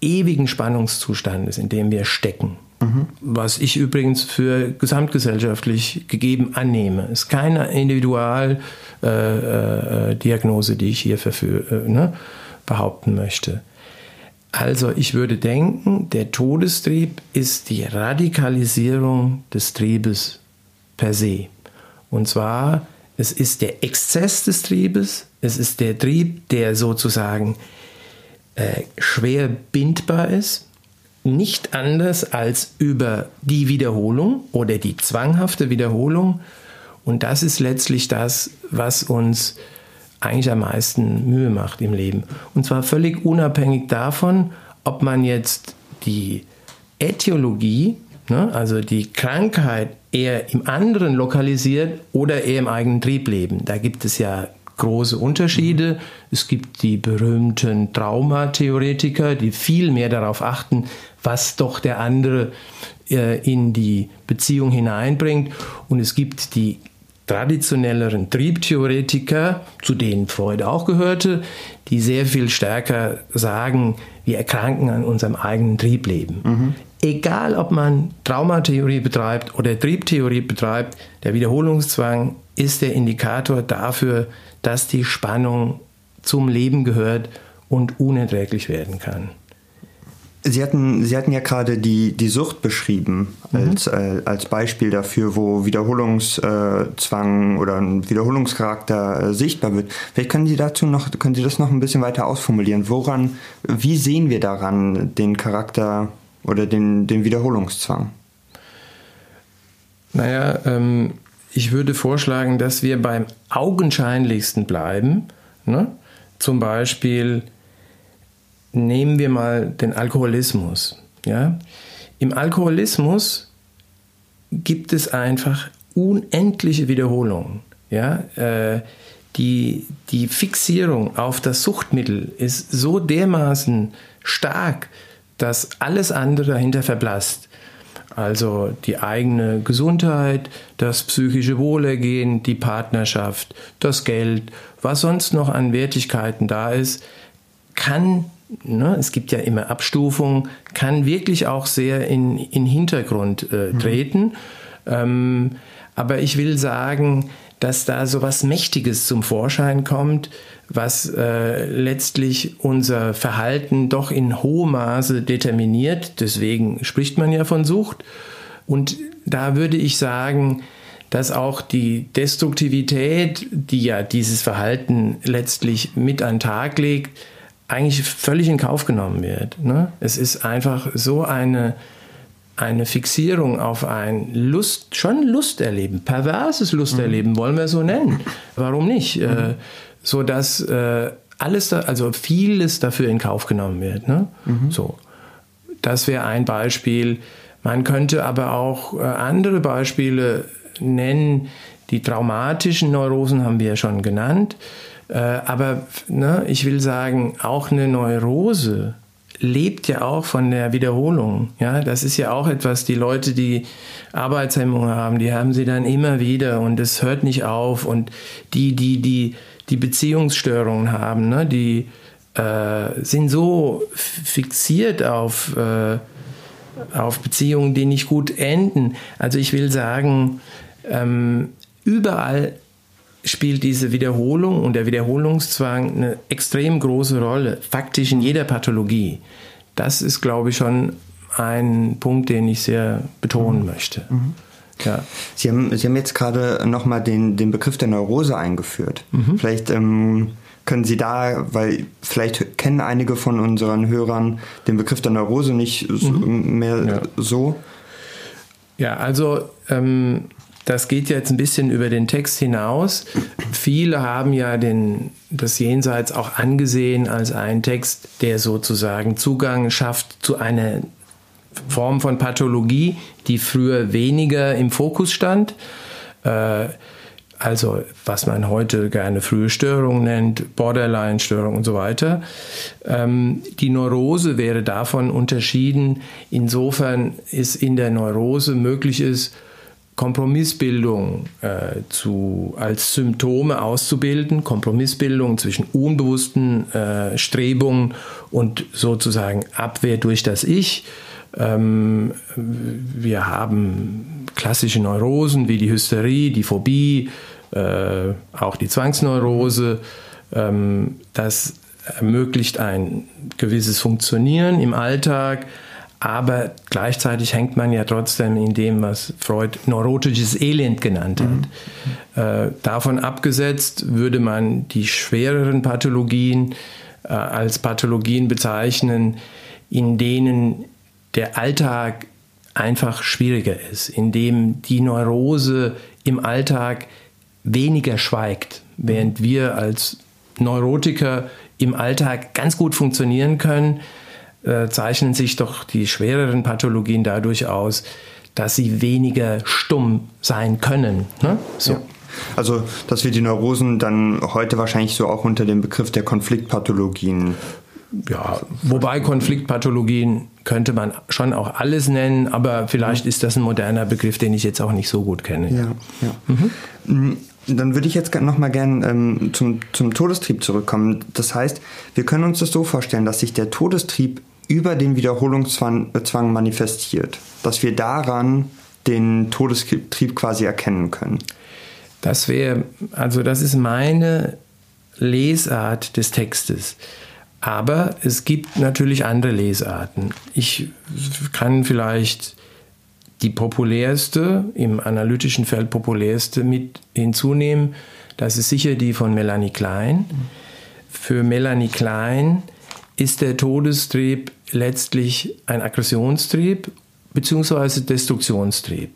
ewigen Spannungszustandes, in dem wir stecken. Mhm. Was ich übrigens für gesamtgesellschaftlich gegeben annehme. Es ist keine Individualdiagnose, äh, äh, die ich hier verfüge, äh, ne, behaupten möchte. Also ich würde denken, der Todestrieb ist die Radikalisierung des Triebes per se. Und zwar, es ist der Exzess des Triebes, es ist der Trieb, der sozusagen äh, schwer bindbar ist, nicht anders als über die Wiederholung oder die zwanghafte Wiederholung. Und das ist letztlich das, was uns eigentlich am meisten Mühe macht im Leben. Und zwar völlig unabhängig davon, ob man jetzt die Äthiologie, ne, also die Krankheit, eher im anderen lokalisiert oder eher im eigenen Trieb leben. Da gibt es ja große Unterschiede. Es gibt die berühmten Traumatheoretiker, die viel mehr darauf achten, was doch der andere äh, in die Beziehung hineinbringt. Und es gibt die traditionelleren Triebtheoretiker, zu denen Freud auch gehörte, die sehr viel stärker sagen, wir erkranken an unserem eigenen Triebleben. Mhm. Egal, ob man Traumatheorie betreibt oder Triebtheorie betreibt, der Wiederholungszwang ist der Indikator dafür, dass die Spannung zum Leben gehört und unerträglich werden kann. Sie hatten, Sie hatten ja gerade die, die Sucht beschrieben mhm. als, äh, als Beispiel dafür, wo Wiederholungszwang äh, oder ein Wiederholungscharakter äh, sichtbar wird. Vielleicht können Sie dazu noch, können Sie das noch ein bisschen weiter ausformulieren. Woran, wie sehen wir daran den Charakter oder den, den Wiederholungszwang? Naja, ähm, ich würde vorschlagen, dass wir beim augenscheinlichsten bleiben. Ne? Zum Beispiel nehmen wir mal den Alkoholismus. Ja? Im Alkoholismus gibt es einfach unendliche Wiederholungen. Ja? Äh, die, die Fixierung auf das Suchtmittel ist so dermaßen stark, dass alles andere dahinter verblasst. Also die eigene Gesundheit, das psychische Wohlergehen, die Partnerschaft, das Geld, was sonst noch an Wertigkeiten da ist, kann ne, es gibt ja immer Abstufungen, kann wirklich auch sehr in, in Hintergrund äh, mhm. treten. Mhm. Ähm, aber ich will sagen, dass da so was Mächtiges zum Vorschein kommt, was äh, letztlich unser Verhalten doch in hohem Maße determiniert. Deswegen spricht man ja von Sucht. Und da würde ich sagen, dass auch die Destruktivität, die ja dieses Verhalten letztlich mit an den Tag legt, eigentlich völlig in Kauf genommen wird. Ne? Es ist einfach so eine, eine Fixierung auf ein Lust, schon Lusterleben, perverses Lusterleben, mhm. wollen wir so nennen. Warum nicht? Äh, mhm. sodass äh, alles, da, also vieles dafür in Kauf genommen wird. Ne? Mhm. So, das wäre ein Beispiel. Man könnte aber auch äh, andere Beispiele nennen. Die traumatischen Neurosen haben wir ja schon genannt. Äh, aber ne, ich will sagen, auch eine Neurose lebt ja auch von der Wiederholung. Ja, das ist ja auch etwas, die Leute, die Arbeitshemmungen haben, die haben sie dann immer wieder und es hört nicht auf. Und die, die, die, die Beziehungsstörungen haben, ne, die äh, sind so fixiert auf, äh, auf Beziehungen, die nicht gut enden. Also ich will sagen, ähm, überall spielt diese Wiederholung und der Wiederholungszwang eine extrem große Rolle, faktisch in jeder Pathologie. Das ist, glaube ich, schon ein Punkt, den ich sehr betonen mhm. möchte. Mhm. Ja. Sie, haben, Sie haben jetzt gerade nochmal den, den Begriff der Neurose eingeführt. Mhm. Vielleicht ähm, können Sie da, weil vielleicht kennen einige von unseren Hörern den Begriff der Neurose nicht mhm. mehr ja. so. Ja, also ähm, das geht jetzt ein bisschen über den Text hinaus. Viele haben ja den, das Jenseits auch angesehen als einen Text, der sozusagen Zugang schafft zu einer Form von Pathologie, die früher weniger im Fokus stand. Äh, also was man heute gerne frühe Störung nennt, Borderline-Störung und so weiter. Ähm, die Neurose wäre davon unterschieden, insofern es in der Neurose möglich ist, Kompromissbildung äh, zu, als Symptome auszubilden, Kompromissbildung zwischen unbewussten äh, Strebungen und sozusagen Abwehr durch das Ich. Ähm, wir haben klassische Neurosen wie die Hysterie, die Phobie, äh, auch die Zwangsneurose. Ähm, das ermöglicht ein gewisses Funktionieren im Alltag aber gleichzeitig hängt man ja trotzdem in dem, was Freud neurotisches Elend genannt hat. Mhm. Äh, davon abgesetzt würde man die schwereren Pathologien äh, als Pathologien bezeichnen, in denen der Alltag einfach schwieriger ist, in dem die Neurose im Alltag weniger schweigt, während wir als Neurotiker im Alltag ganz gut funktionieren können äh, zeichnen sich doch die schwereren Pathologien dadurch aus, dass sie weniger stumm sein können. Ne? So. Ja. Also, dass wir die Neurosen dann heute wahrscheinlich so auch unter dem Begriff der Konfliktpathologien. Ja, wobei Konfliktpathologien könnte man schon auch alles nennen, aber vielleicht ist das ein moderner Begriff, den ich jetzt auch nicht so gut kenne. Ja, ja. Mhm. Dann würde ich jetzt noch mal gerne ähm, zum, zum Todestrieb zurückkommen. Das heißt, wir können uns das so vorstellen, dass sich der Todestrieb über den Wiederholungszwang manifestiert, dass wir daran den Todestrieb quasi erkennen können. Das wäre, also das ist meine Lesart des Textes. Aber es gibt natürlich andere Lesarten. Ich kann vielleicht die populärste, im analytischen Feld populärste mit hinzunehmen. Das ist sicher die von Melanie Klein. Für Melanie Klein ist der Todestrieb letztlich ein Aggressionstrieb bzw. Destruktionstrieb.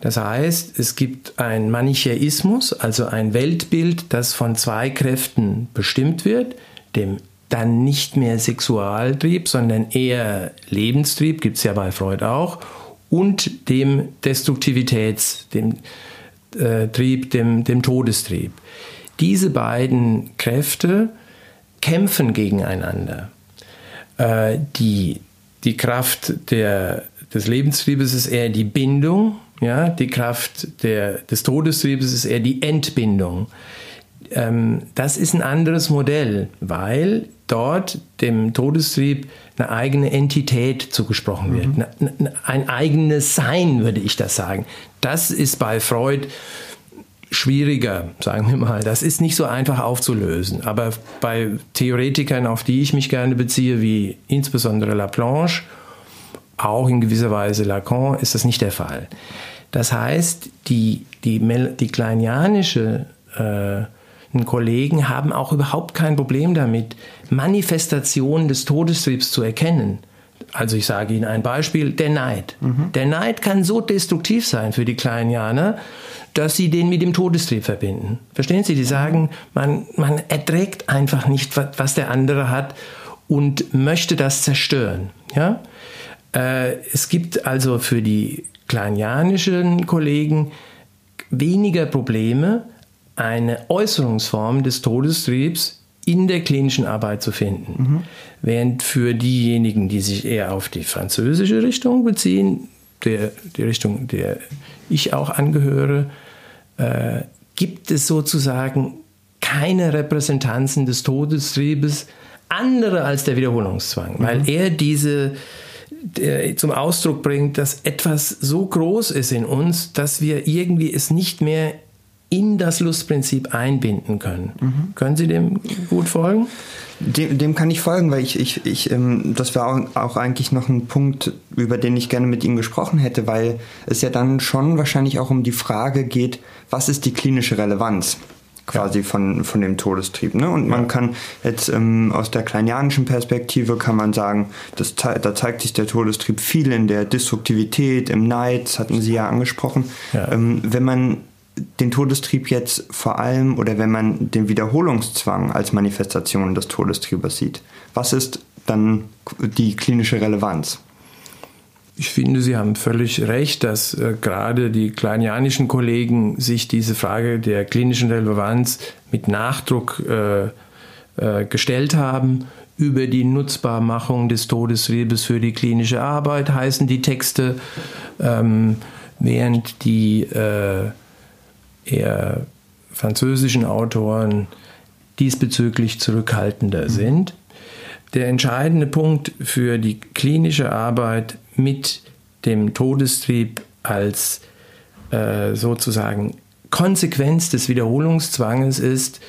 Das heißt, es gibt ein Manichäismus, also ein Weltbild, das von zwei Kräften bestimmt wird, dem dann nicht mehr Sexualtrieb, sondern eher Lebenstrieb, gibt es ja bei Freud auch, und dem Destruktivitäts, dem äh, Trieb, dem, dem Todestrieb. Diese beiden Kräfte kämpfen gegeneinander. Äh, die, die Kraft der, des Lebenstriebes ist eher die Bindung, ja? die Kraft der, des Todestriebes ist eher die Entbindung. Ähm, das ist ein anderes Modell, weil dort dem Todestrieb eine eigene Entität zugesprochen wird, mhm. eine, ein eigenes Sein, würde ich das sagen. Das ist bei Freud schwieriger, sagen wir mal. Das ist nicht so einfach aufzulösen. Aber bei Theoretikern, auf die ich mich gerne beziehe, wie insbesondere Laplanche, auch in gewisser Weise Lacan, ist das nicht der Fall. Das heißt, die, die, die kleinianische äh, Kollegen haben auch überhaupt kein Problem damit, Manifestationen des Todestriebs zu erkennen. Also ich sage Ihnen ein Beispiel, der Neid. Mhm. Der Neid kann so destruktiv sein für die Kleinianer, dass sie den mit dem Todestrieb verbinden. Verstehen Sie? Die sagen, man, man erträgt einfach nicht, was der andere hat und möchte das zerstören. Ja? Äh, es gibt also für die kleinianischen Kollegen weniger Probleme, eine Äußerungsform des Todestriebs in der klinischen Arbeit zu finden. Mhm. Während für diejenigen, die sich eher auf die französische Richtung beziehen, der, die Richtung, der ich auch angehöre, äh, gibt es sozusagen keine Repräsentanzen des Todestriebes, andere als der Wiederholungszwang, mhm. weil er diese zum Ausdruck bringt, dass etwas so groß ist in uns, dass wir irgendwie es nicht mehr in das Lustprinzip einbinden können. Mhm. Können Sie dem gut folgen? Dem, dem, kann ich folgen, weil ich, ich, ich ähm, das war auch, auch, eigentlich noch ein Punkt, über den ich gerne mit Ihnen gesprochen hätte, weil es ja dann schon wahrscheinlich auch um die Frage geht, was ist die klinische Relevanz? quasi ja. von, von dem Todestrieb. Ne? Und man kann jetzt ähm, aus der kleinianischen Perspektive kann man sagen, das, da zeigt sich der Todestrieb viel in der Destruktivität, im Neid, das hatten Sie ja angesprochen. Ja. Ähm, wenn man den Todestrieb jetzt vor allem oder wenn man den Wiederholungszwang als Manifestation des Todestriebes sieht, was ist dann die klinische Relevanz? Ich finde, Sie haben völlig recht, dass äh, gerade die kleinianischen Kollegen sich diese Frage der klinischen Relevanz mit Nachdruck äh, äh, gestellt haben. Über die Nutzbarmachung des Todestriebes für die klinische Arbeit heißen die Texte, ähm, während die äh, eher französischen Autoren diesbezüglich zurückhaltender mhm. sind. Der entscheidende Punkt für die klinische Arbeit mit dem Todestrieb als äh, sozusagen Konsequenz des Wiederholungszwanges ist,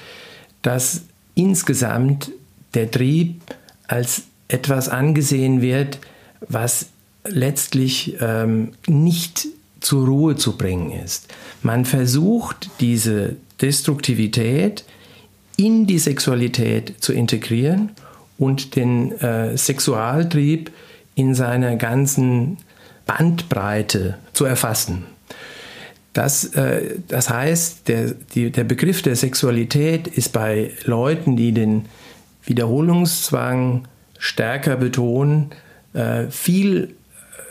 dass insgesamt der Trieb als etwas angesehen wird, was letztlich ähm, nicht zur Ruhe zu bringen ist. Man versucht diese Destruktivität in die Sexualität zu integrieren und den äh, Sexualtrieb in seiner ganzen Bandbreite zu erfassen. Das, äh, das heißt, der, die, der Begriff der Sexualität ist bei Leuten, die den Wiederholungszwang stärker betonen, äh, viel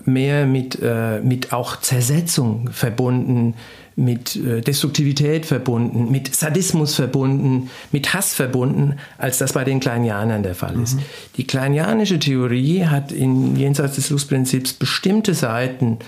mehr mit, äh, mit auch Zersetzung verbunden, mit äh, Destruktivität verbunden, mit Sadismus verbunden, mit Hass verbunden, als das bei den Kleinianern der Fall ist. Mhm. Die kleinianische Theorie hat in jenseits des Lustprinzips bestimmte Seiten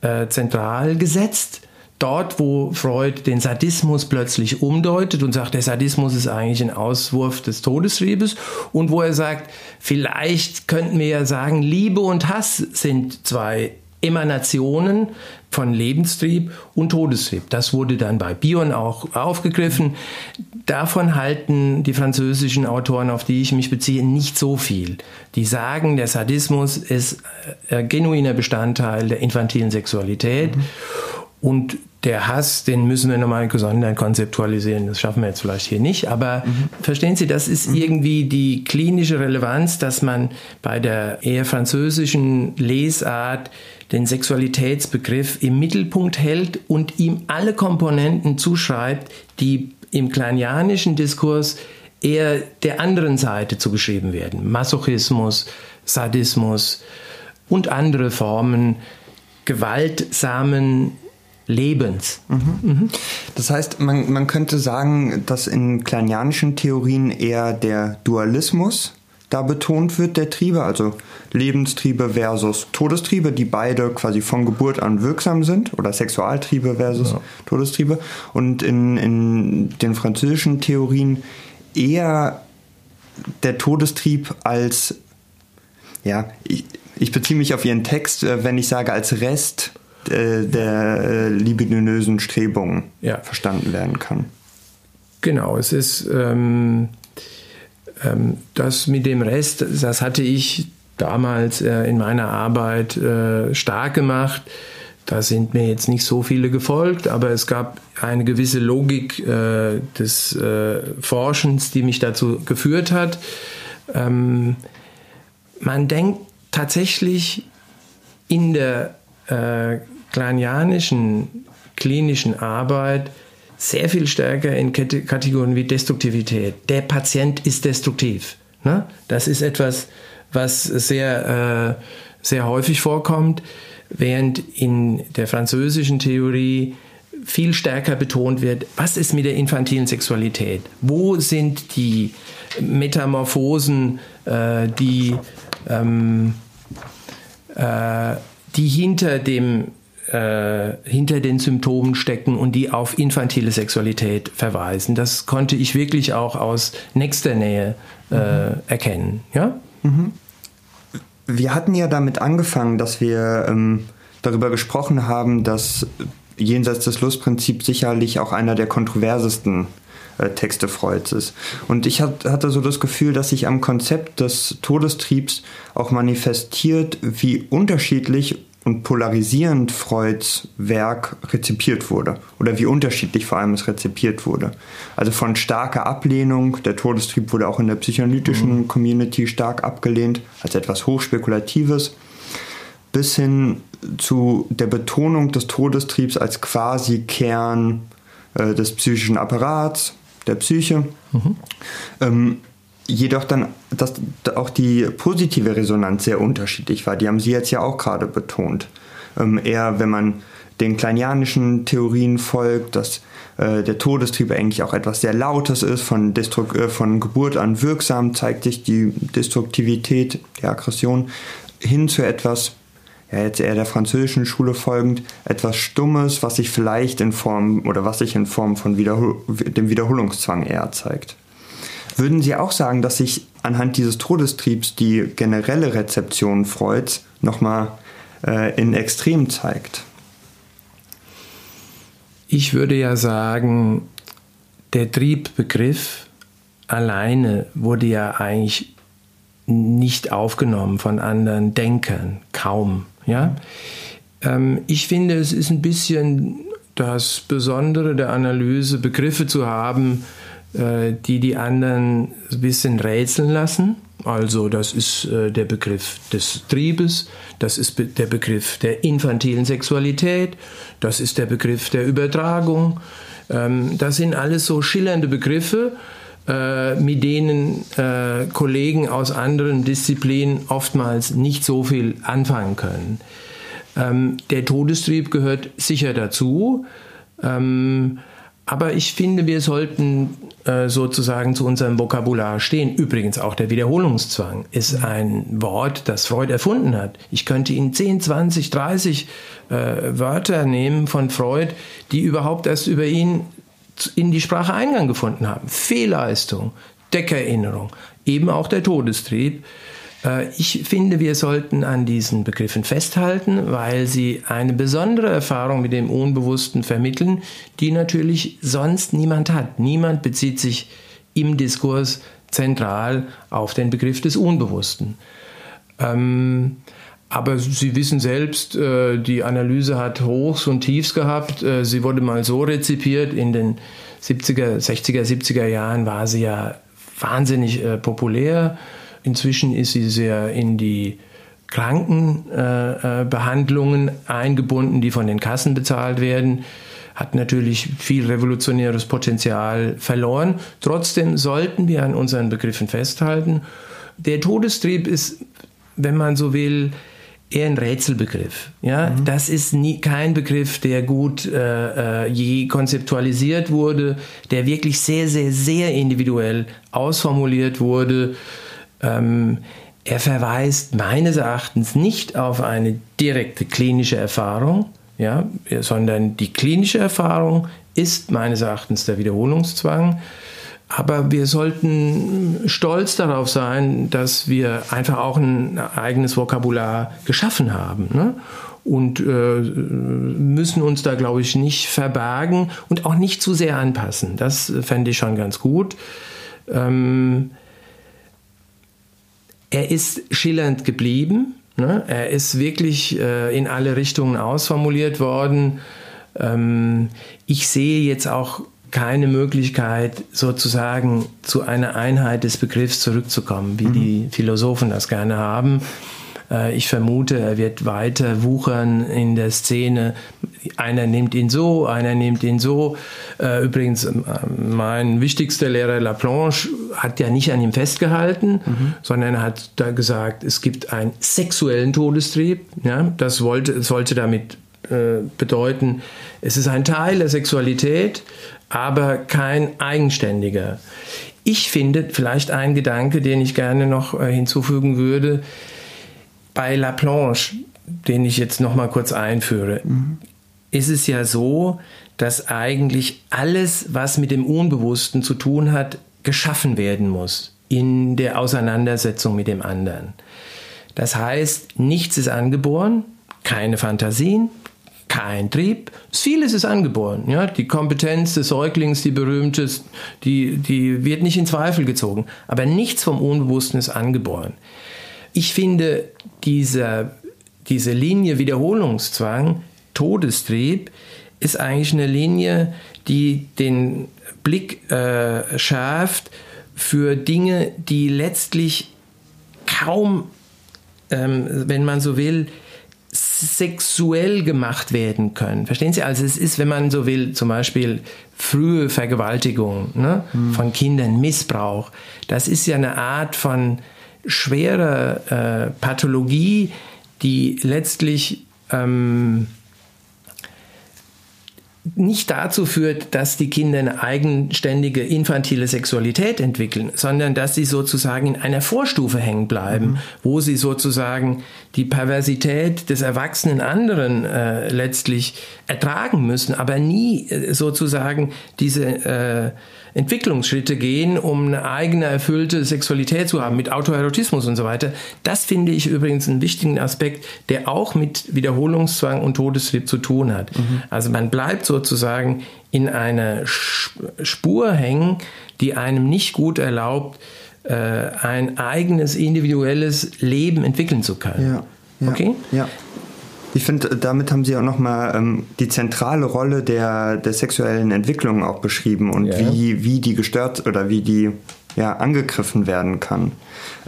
äh, zentral gesetzt. Dort, wo Freud den Sadismus plötzlich umdeutet und sagt, der Sadismus ist eigentlich ein Auswurf des Todestriebes und wo er sagt, vielleicht könnten wir ja sagen, Liebe und Hass sind zwei Emanationen von Lebenstrieb und Todestrieb. Das wurde dann bei Bion auch aufgegriffen. Davon halten die französischen Autoren, auf die ich mich beziehe, nicht so viel. Die sagen, der Sadismus ist ein genuiner Bestandteil der infantilen Sexualität. Mhm. Und der Hass, den müssen wir nochmal gesondert konzeptualisieren. Das schaffen wir jetzt vielleicht hier nicht. Aber mhm. verstehen Sie, das ist mhm. irgendwie die klinische Relevanz, dass man bei der eher französischen Lesart den Sexualitätsbegriff im Mittelpunkt hält und ihm alle Komponenten zuschreibt, die im kleinianischen Diskurs eher der anderen Seite zugeschrieben werden. Masochismus, Sadismus und andere Formen gewaltsamen Lebens. Mhm. Mhm. Das heißt, man, man könnte sagen, dass in kleinianischen Theorien eher der Dualismus da betont wird, der Triebe, also Lebenstriebe versus Todestriebe, die beide quasi von Geburt an wirksam sind, oder Sexualtriebe versus ja. Todestriebe. Und in, in den französischen Theorien eher der Todestrieb als, ja, ich, ich beziehe mich auf Ihren Text, äh, wenn ich sage, als Rest äh, der äh, libidinösen Strebungen ja. verstanden werden kann. Genau, es ist ähm, ähm, das mit dem Rest, das hatte ich damals äh, in meiner Arbeit äh, stark gemacht. Da sind mir jetzt nicht so viele gefolgt, aber es gab eine gewisse Logik äh, des äh, Forschens, die mich dazu geführt hat. Ähm, man denkt tatsächlich in der äh, kleinianischen klinischen Arbeit sehr viel stärker in Kategorien wie Destruktivität. Der Patient ist destruktiv. Ne? Das ist etwas, was sehr, äh, sehr häufig vorkommt, während in der französischen Theorie viel stärker betont wird, was ist mit der infantilen Sexualität? Wo sind die Metamorphosen, äh, die, ähm, äh, die hinter dem äh, hinter den Symptomen stecken und die auf infantile Sexualität verweisen. Das konnte ich wirklich auch aus nächster Nähe äh, mhm. erkennen. Ja? Mhm. Wir hatten ja damit angefangen, dass wir ähm, darüber gesprochen haben, dass jenseits des Lustprinzips sicherlich auch einer der kontroversesten äh, Texte Freuds ist. Und ich hat, hatte so das Gefühl, dass sich am Konzept des Todestriebs auch manifestiert, wie unterschiedlich und polarisierend Freuds Werk rezipiert wurde oder wie unterschiedlich vor allem es rezipiert wurde. Also von starker Ablehnung, der Todestrieb wurde auch in der psychoanalytischen mhm. Community stark abgelehnt als etwas Hochspekulatives, bis hin zu der Betonung des Todestriebs als quasi Kern äh, des psychischen Apparats, der Psyche. Mhm. Ähm, jedoch dann, dass auch die positive Resonanz sehr unterschiedlich war. Die haben Sie jetzt ja auch gerade betont. Ähm, eher, wenn man den kleinianischen Theorien folgt, dass äh, der Todestrieb eigentlich auch etwas sehr Lautes ist, von, Destruk äh, von Geburt an wirksam zeigt sich die Destruktivität, die Aggression, hin zu etwas, ja, jetzt eher der französischen Schule folgend, etwas Stummes, was sich vielleicht in Form oder was sich in Form von Wiederhol dem Wiederholungszwang eher zeigt. Würden Sie auch sagen, dass sich anhand dieses Todestriebs die generelle Rezeption Freuds nochmal äh, in Extrem zeigt? Ich würde ja sagen, der Triebbegriff alleine wurde ja eigentlich nicht aufgenommen von anderen Denkern, kaum. Ja? Ähm, ich finde, es ist ein bisschen das Besondere der Analyse, Begriffe zu haben, äh, die die anderen ein bisschen rätseln lassen. Also das ist äh, der Begriff des Triebes, das ist der Begriff der infantilen Sexualität, das ist der Begriff der Übertragung. Ähm, das sind alles so schillernde Begriffe, mit denen Kollegen aus anderen Disziplinen oftmals nicht so viel anfangen können. Ähm, der Todestrieb gehört sicher dazu. Ähm, aber ich finde, wir sollten äh, sozusagen zu unserem Vokabular stehen. Übrigens auch der Wiederholungszwang ist ein Wort, das Freud erfunden hat. Ich könnte Ihnen 10, 20, 30 äh, Wörter nehmen von Freud, die überhaupt erst über ihn in die Sprache Eingang gefunden haben. Fehlleistung, Deckerinnerung, eben auch der Todestrieb. Äh, ich finde, wir sollten an diesen Begriffen festhalten, weil sie eine besondere Erfahrung mit dem Unbewussten vermitteln, die natürlich sonst niemand hat. Niemand bezieht sich im Diskurs zentral auf den Begriff des Unbewussten. Ähm, aber Sie wissen selbst, äh, die Analyse hat Hochs und Tiefs gehabt. Äh, sie wurde mal so rezipiert, in den 70er, 60er, 70er Jahren war sie ja wahnsinnig populär Inzwischen ist sie sehr in die Krankenbehandlungen äh, eingebunden, die von den Kassen bezahlt werden hat natürlich viel revolutionäres Potenzial verloren. Trotzdem sollten wir an unseren Begriffen festhalten. Der Todestrieb ist, wenn man so will, eher ein Rätselbegriff. Ja, mhm. das ist nie, kein Begriff, der gut äh, äh je konzeptualisiert wurde, der wirklich sehr, sehr, sehr individuell ausformuliert wurde. Ähm, er verweist meines Erachtens nicht auf eine direkte klinische Erfahrung, ja, sondern die klinische Erfahrung ist meines Erachtens der Wiederholungszwang. Aber wir sollten stolz darauf sein, dass wir einfach auch ein eigenes Vokabular geschaffen haben. Ne? Und äh, müssen uns da, glaube ich, nicht verbergen und auch nicht zu sehr anpassen. Das fände ich schon ganz gut. Ähm, er ist schillernd geblieben. Ne? Er ist wirklich äh, in alle Richtungen ausformuliert worden. Ähm, ich sehe jetzt auch keine Möglichkeit, sozusagen zu einer Einheit des Begriffs zurückzukommen, wie mhm. die Philosophen das gerne haben. Äh, ich vermute, er wird weiter wuchern in der Szene. Einer nimmt ihn so, einer nimmt ihn so. Äh, übrigens, äh, mein wichtigster Lehrer Laplanche hat ja nicht an ihm festgehalten, mhm. sondern hat da gesagt, es gibt einen sexuellen Todestrieb. Ja, das wollte, sollte damit bedeuten, es ist ein Teil der Sexualität, aber kein eigenständiger. Ich finde vielleicht ein Gedanke, den ich gerne noch hinzufügen würde, bei Laplanche, den ich jetzt noch mal kurz einführe, mhm. ist es ja so, dass eigentlich alles, was mit dem Unbewussten zu tun hat, geschaffen werden muss in der Auseinandersetzung mit dem anderen. Das heißt, nichts ist angeboren, keine Fantasien, kein Trieb. Vieles ist angeboren. Ja? Die Kompetenz des Säuglings, die berühmte, die, die wird nicht in Zweifel gezogen. Aber nichts vom Unbewussten ist angeboren. Ich finde, diese, diese Linie Wiederholungszwang, Todestrieb, ist eigentlich eine Linie, die den Blick äh, schärft für Dinge, die letztlich kaum, ähm, wenn man so will, sexuell gemacht werden können. Verstehen Sie? Also es ist, wenn man so will, zum Beispiel frühe Vergewaltigung ne, mhm. von Kindern, Missbrauch. Das ist ja eine Art von schwere äh, Pathologie, die letztlich ähm, nicht dazu führt, dass die Kinder eine eigenständige infantile Sexualität entwickeln, sondern dass sie sozusagen in einer Vorstufe hängen bleiben, mhm. wo sie sozusagen die Perversität des erwachsenen anderen äh, letztlich ertragen müssen, aber nie äh, sozusagen diese äh, Entwicklungsschritte gehen, um eine eigene erfüllte Sexualität zu haben, mit Autoerotismus und so weiter. Das finde ich übrigens einen wichtigen Aspekt, der auch mit Wiederholungszwang und Todestrieb zu tun hat. Mhm. Also man bleibt sozusagen in einer Spur hängen, die einem nicht gut erlaubt, äh, ein eigenes individuelles Leben entwickeln zu können. Ja, ja, okay? Ja. Ich finde, damit haben Sie auch nochmal ähm, die zentrale Rolle der, der sexuellen Entwicklung auch beschrieben und ja. wie, wie die gestört oder wie die ja, angegriffen werden kann.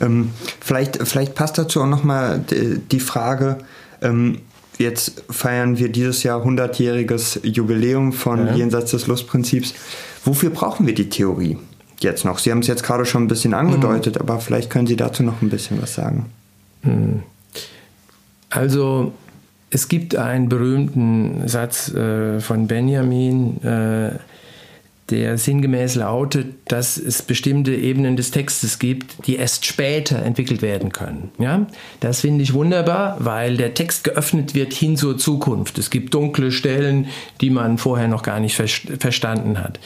Ähm, vielleicht, vielleicht passt dazu auch nochmal die, Frage, ähm, jetzt feiern wir dieses Jahr 100-jähriges Jubiläum von ja. Jenseits des Lustprinzips. Wofür brauchen wir die Theorie jetzt noch? Sie haben es jetzt gerade schon ein bisschen angedeutet, mhm. aber vielleicht können Sie dazu noch ein bisschen was sagen. Mhm. Also es gibt einen berühmten Satz äh, von Benjamin, äh, der sinngemäß lautet, dass es bestimmte Ebenen des Textes gibt, die erst später entwickelt werden können. Ja? Das finde ich wunderbar, weil der Text geöffnet wird hin zur Zukunft. Es gibt dunkle Stellen, die man vorher noch gar nicht ver verstanden hat.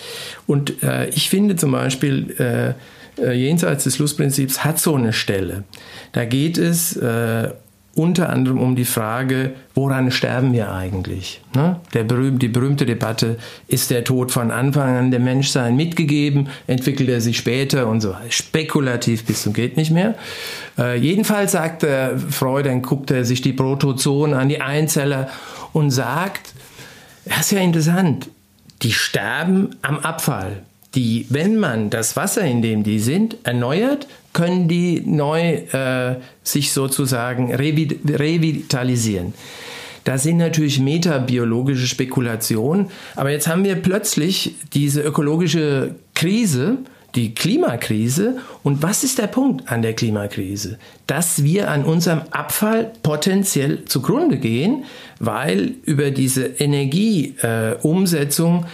Und äh, ich finde zum Beispiel, äh, äh jenseits des Lustprinzips hat so eine Stelle. Da geht es äh, unter anderem um die Frage, woran sterben wir eigentlich? Ne? Der berühmte, die berühmte Debatte, ist der Tod von Anfang an dem Menschsein mitgegeben, entwickelt er sich später und so spekulativ bis zum geht nicht mehr. Äh, jedenfalls sagt der Freud, dann guckt er sich die Protozoen an, die Einzeller und sagt, das ist ja interessant, die sterben am Abfall. Die, wenn man das Wasser, in dem die sind, erneuert, können die neu äh, sich sozusagen revitalisieren. Das sind natürlich metabiologische Spekulationen, aber jetzt haben wir plötzlich diese ökologische Krise, die Klimakrise. Und was ist der Punkt an der Klimakrise? Dass wir an unserem Abfall potenziell zugrunde gehen, weil über diese Energieumsetzung äh,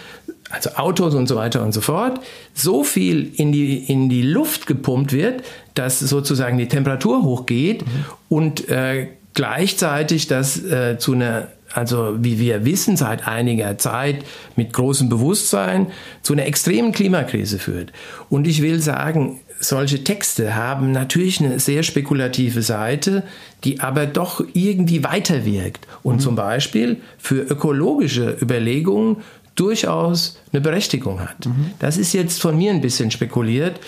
also Autos und so weiter und so fort, so viel in die, in die Luft gepumpt wird, dass sozusagen die Temperatur hochgeht mhm. und äh, gleichzeitig das äh, zu einer also wie wir wissen seit einiger Zeit mit großem Bewusstsein zu einer extremen Klimakrise führt. Und ich will sagen, solche Texte haben natürlich eine sehr spekulative Seite, die aber doch irgendwie weiterwirkt und mhm. zum Beispiel für ökologische Überlegungen durchaus eine Berechtigung hat. Mhm. Das ist jetzt von mir ein bisschen spekuliert,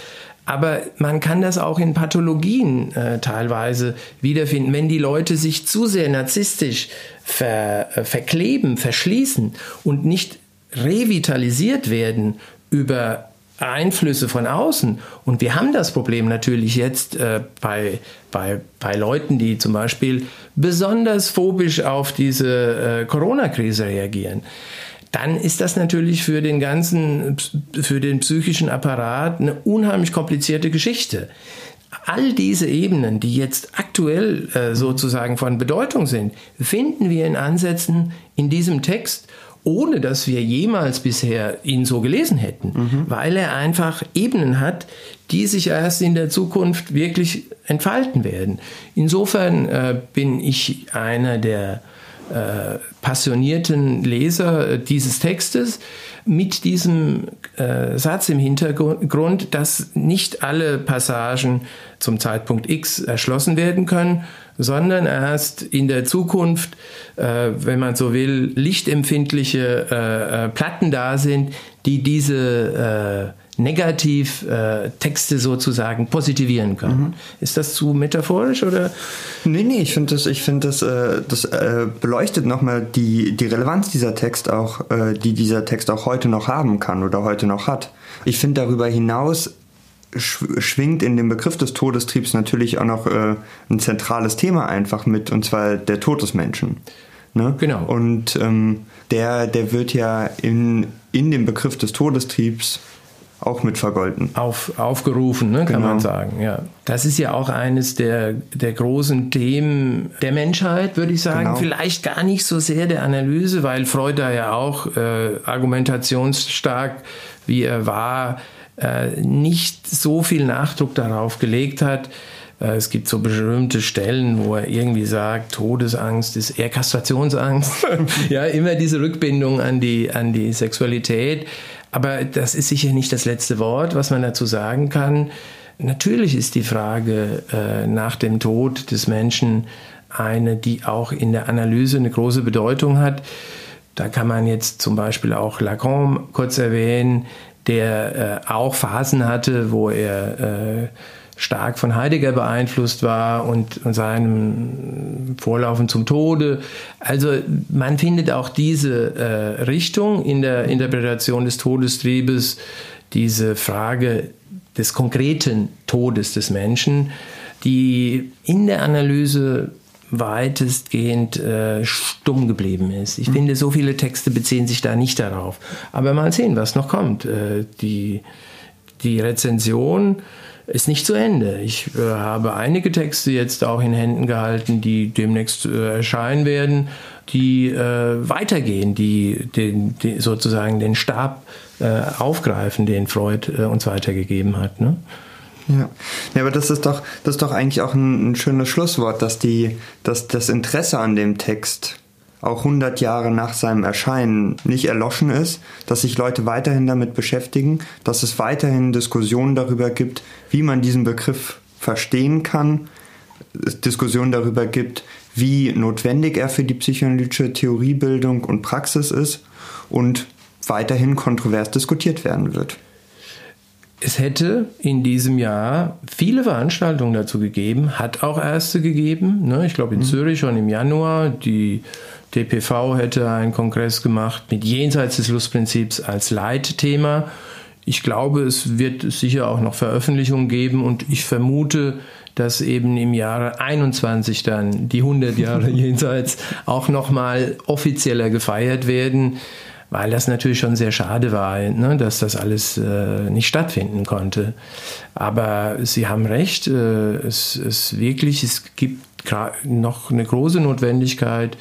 aber man kann das auch in Pathologien äh, teilweise wiederfinden, wenn die Leute sich zu sehr narzisstisch ver, äh, verkleben, verschließen und nicht revitalisiert werden über Einflüsse von außen. Und wir haben das Problem natürlich jetzt äh, bei, bei, bei Leuten, die zum Beispiel besonders phobisch auf diese äh, Corona-Krise reagieren. Dann ist das natürlich für den ganzen, für den psychischen Apparat eine unheimlich komplizierte Geschichte. All diese Ebenen, die jetzt aktuell äh, sozusagen von Bedeutung sind, finden wir in Ansätzen in diesem Text ohne dass wir jemals bisher ihn so gelesen hätten, mhm. weil er einfach Ebenen hat, die sich erst in der Zukunft wirklich entfalten werden. Insofern äh, bin ich einer der äh, passionierten Leser dieses Textes mit diesem äh, Satz im Hintergrund, dass nicht alle Passagen zum Zeitpunkt X erschlossen werden können, sondern erst in der Zukunft, äh, wenn man so will, lichtempfindliche äh, äh Platten da sind, die diese äh, Negativtexte äh, sozusagen positivieren können. Mhm. Ist das zu metaphorisch oder? Nee, nee, ich finde das, ich finde das, äh, das äh, beleuchtet nochmal die, die Relevanz dieser Text auch, äh, die dieser Text auch heute noch haben kann oder heute noch hat. Ich finde darüber hinaus schwingt in dem Begriff des Todestriebs natürlich auch noch äh, ein zentrales Thema einfach mit, und zwar der Tod des Menschen. Ne? Genau. Und ähm, der, der wird ja in, in dem Begriff des Todestriebs auch mit vergolten. Auf, aufgerufen, ne, kann genau. man sagen. Ja. Das ist ja auch eines der, der großen Themen der Menschheit, würde ich sagen. Genau. Vielleicht gar nicht so sehr der Analyse, weil Freud da ja auch äh, argumentationsstark, wie er war, äh, nicht so viel Nachdruck darauf gelegt hat. Äh, es gibt so berühmte Stellen, wo er irgendwie sagt, Todesangst ist eher Kastrationsangst. ja, immer diese Rückbindung an die, an die Sexualität. Aber das ist sicher nicht das letzte Wort, was man dazu sagen kann. Natürlich ist die Frage äh, nach dem Tod des Menschen eine, die auch in der Analyse eine große Bedeutung hat. Da kann man jetzt zum Beispiel auch Lacan kurz erwähnen, der äh, auch Phasen hatte, wo er äh, stark von Heidegger beeinflusst war und, und seinem Vorlaufen zum Tode. Also man findet auch diese äh, Richtung in der Interpretation des Todestriebes, diese Frage des konkreten Todes des Menschen, die in der Analyse weitestgehend äh, stumm geblieben ist. Ich mhm. finde, so viele Texte beziehen sich da nicht darauf. Aber mal sehen, was noch kommt. Äh, die, die Rezension ist nicht zu Ende. Ich äh, habe einige Texte jetzt auch in Händen gehalten, die demnächst äh, erscheinen werden, die äh, weitergehen, die, den, die sozusagen den Stab äh, aufgreifen, den Freud uns weitergegeben hat. Ne? Ja. ja, aber das ist doch, das ist doch eigentlich auch ein, ein schönes Schlusswort, dass, die, dass das Interesse an dem Text auch 100 Jahre nach seinem Erscheinen nicht erloschen ist, dass sich Leute weiterhin damit beschäftigen, dass es weiterhin Diskussionen darüber gibt, wie man diesen Begriff verstehen kann, Diskussionen darüber gibt, wie notwendig er für die psychoanalytische Theoriebildung und Praxis ist und weiterhin kontrovers diskutiert werden wird es hätte in diesem Jahr viele Veranstaltungen dazu gegeben, hat auch erste gegeben. Ne? Ich glaube in mhm. Zürich schon im Januar. Die DPV hätte einen Kongress gemacht mit Jenseits des Lustprinzips als Leitthema. Ich glaube, es wird sicher auch noch Veröffentlichungen geben und ich vermute, dass eben im Jahre 21 dann die 100 Jahre Jenseits auch nochmal offizieller gefeiert werden weil das natürlich schon sehr schade war, ne, dass das alles äh, nicht stattfinden konnte. Aber Sie haben recht, äh, es, es wirklich, es gibt noch eine große Notwendigkeit,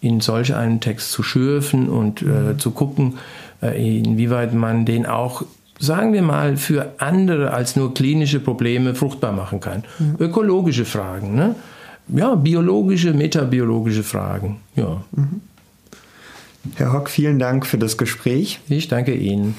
in solch einen Text zu schürfen und äh, mhm. zu gucken, äh, inwieweit man den auch sagen wir mal, für andere als nur klinische Probleme fruchtbar machen kann. Mhm. Ökologische Fragen, ne? ja, biologische, metabiologische Fragen. Ja. Mhm. Herr Hock, vielen Dank für das Gespräch. Ich danke Ihnen.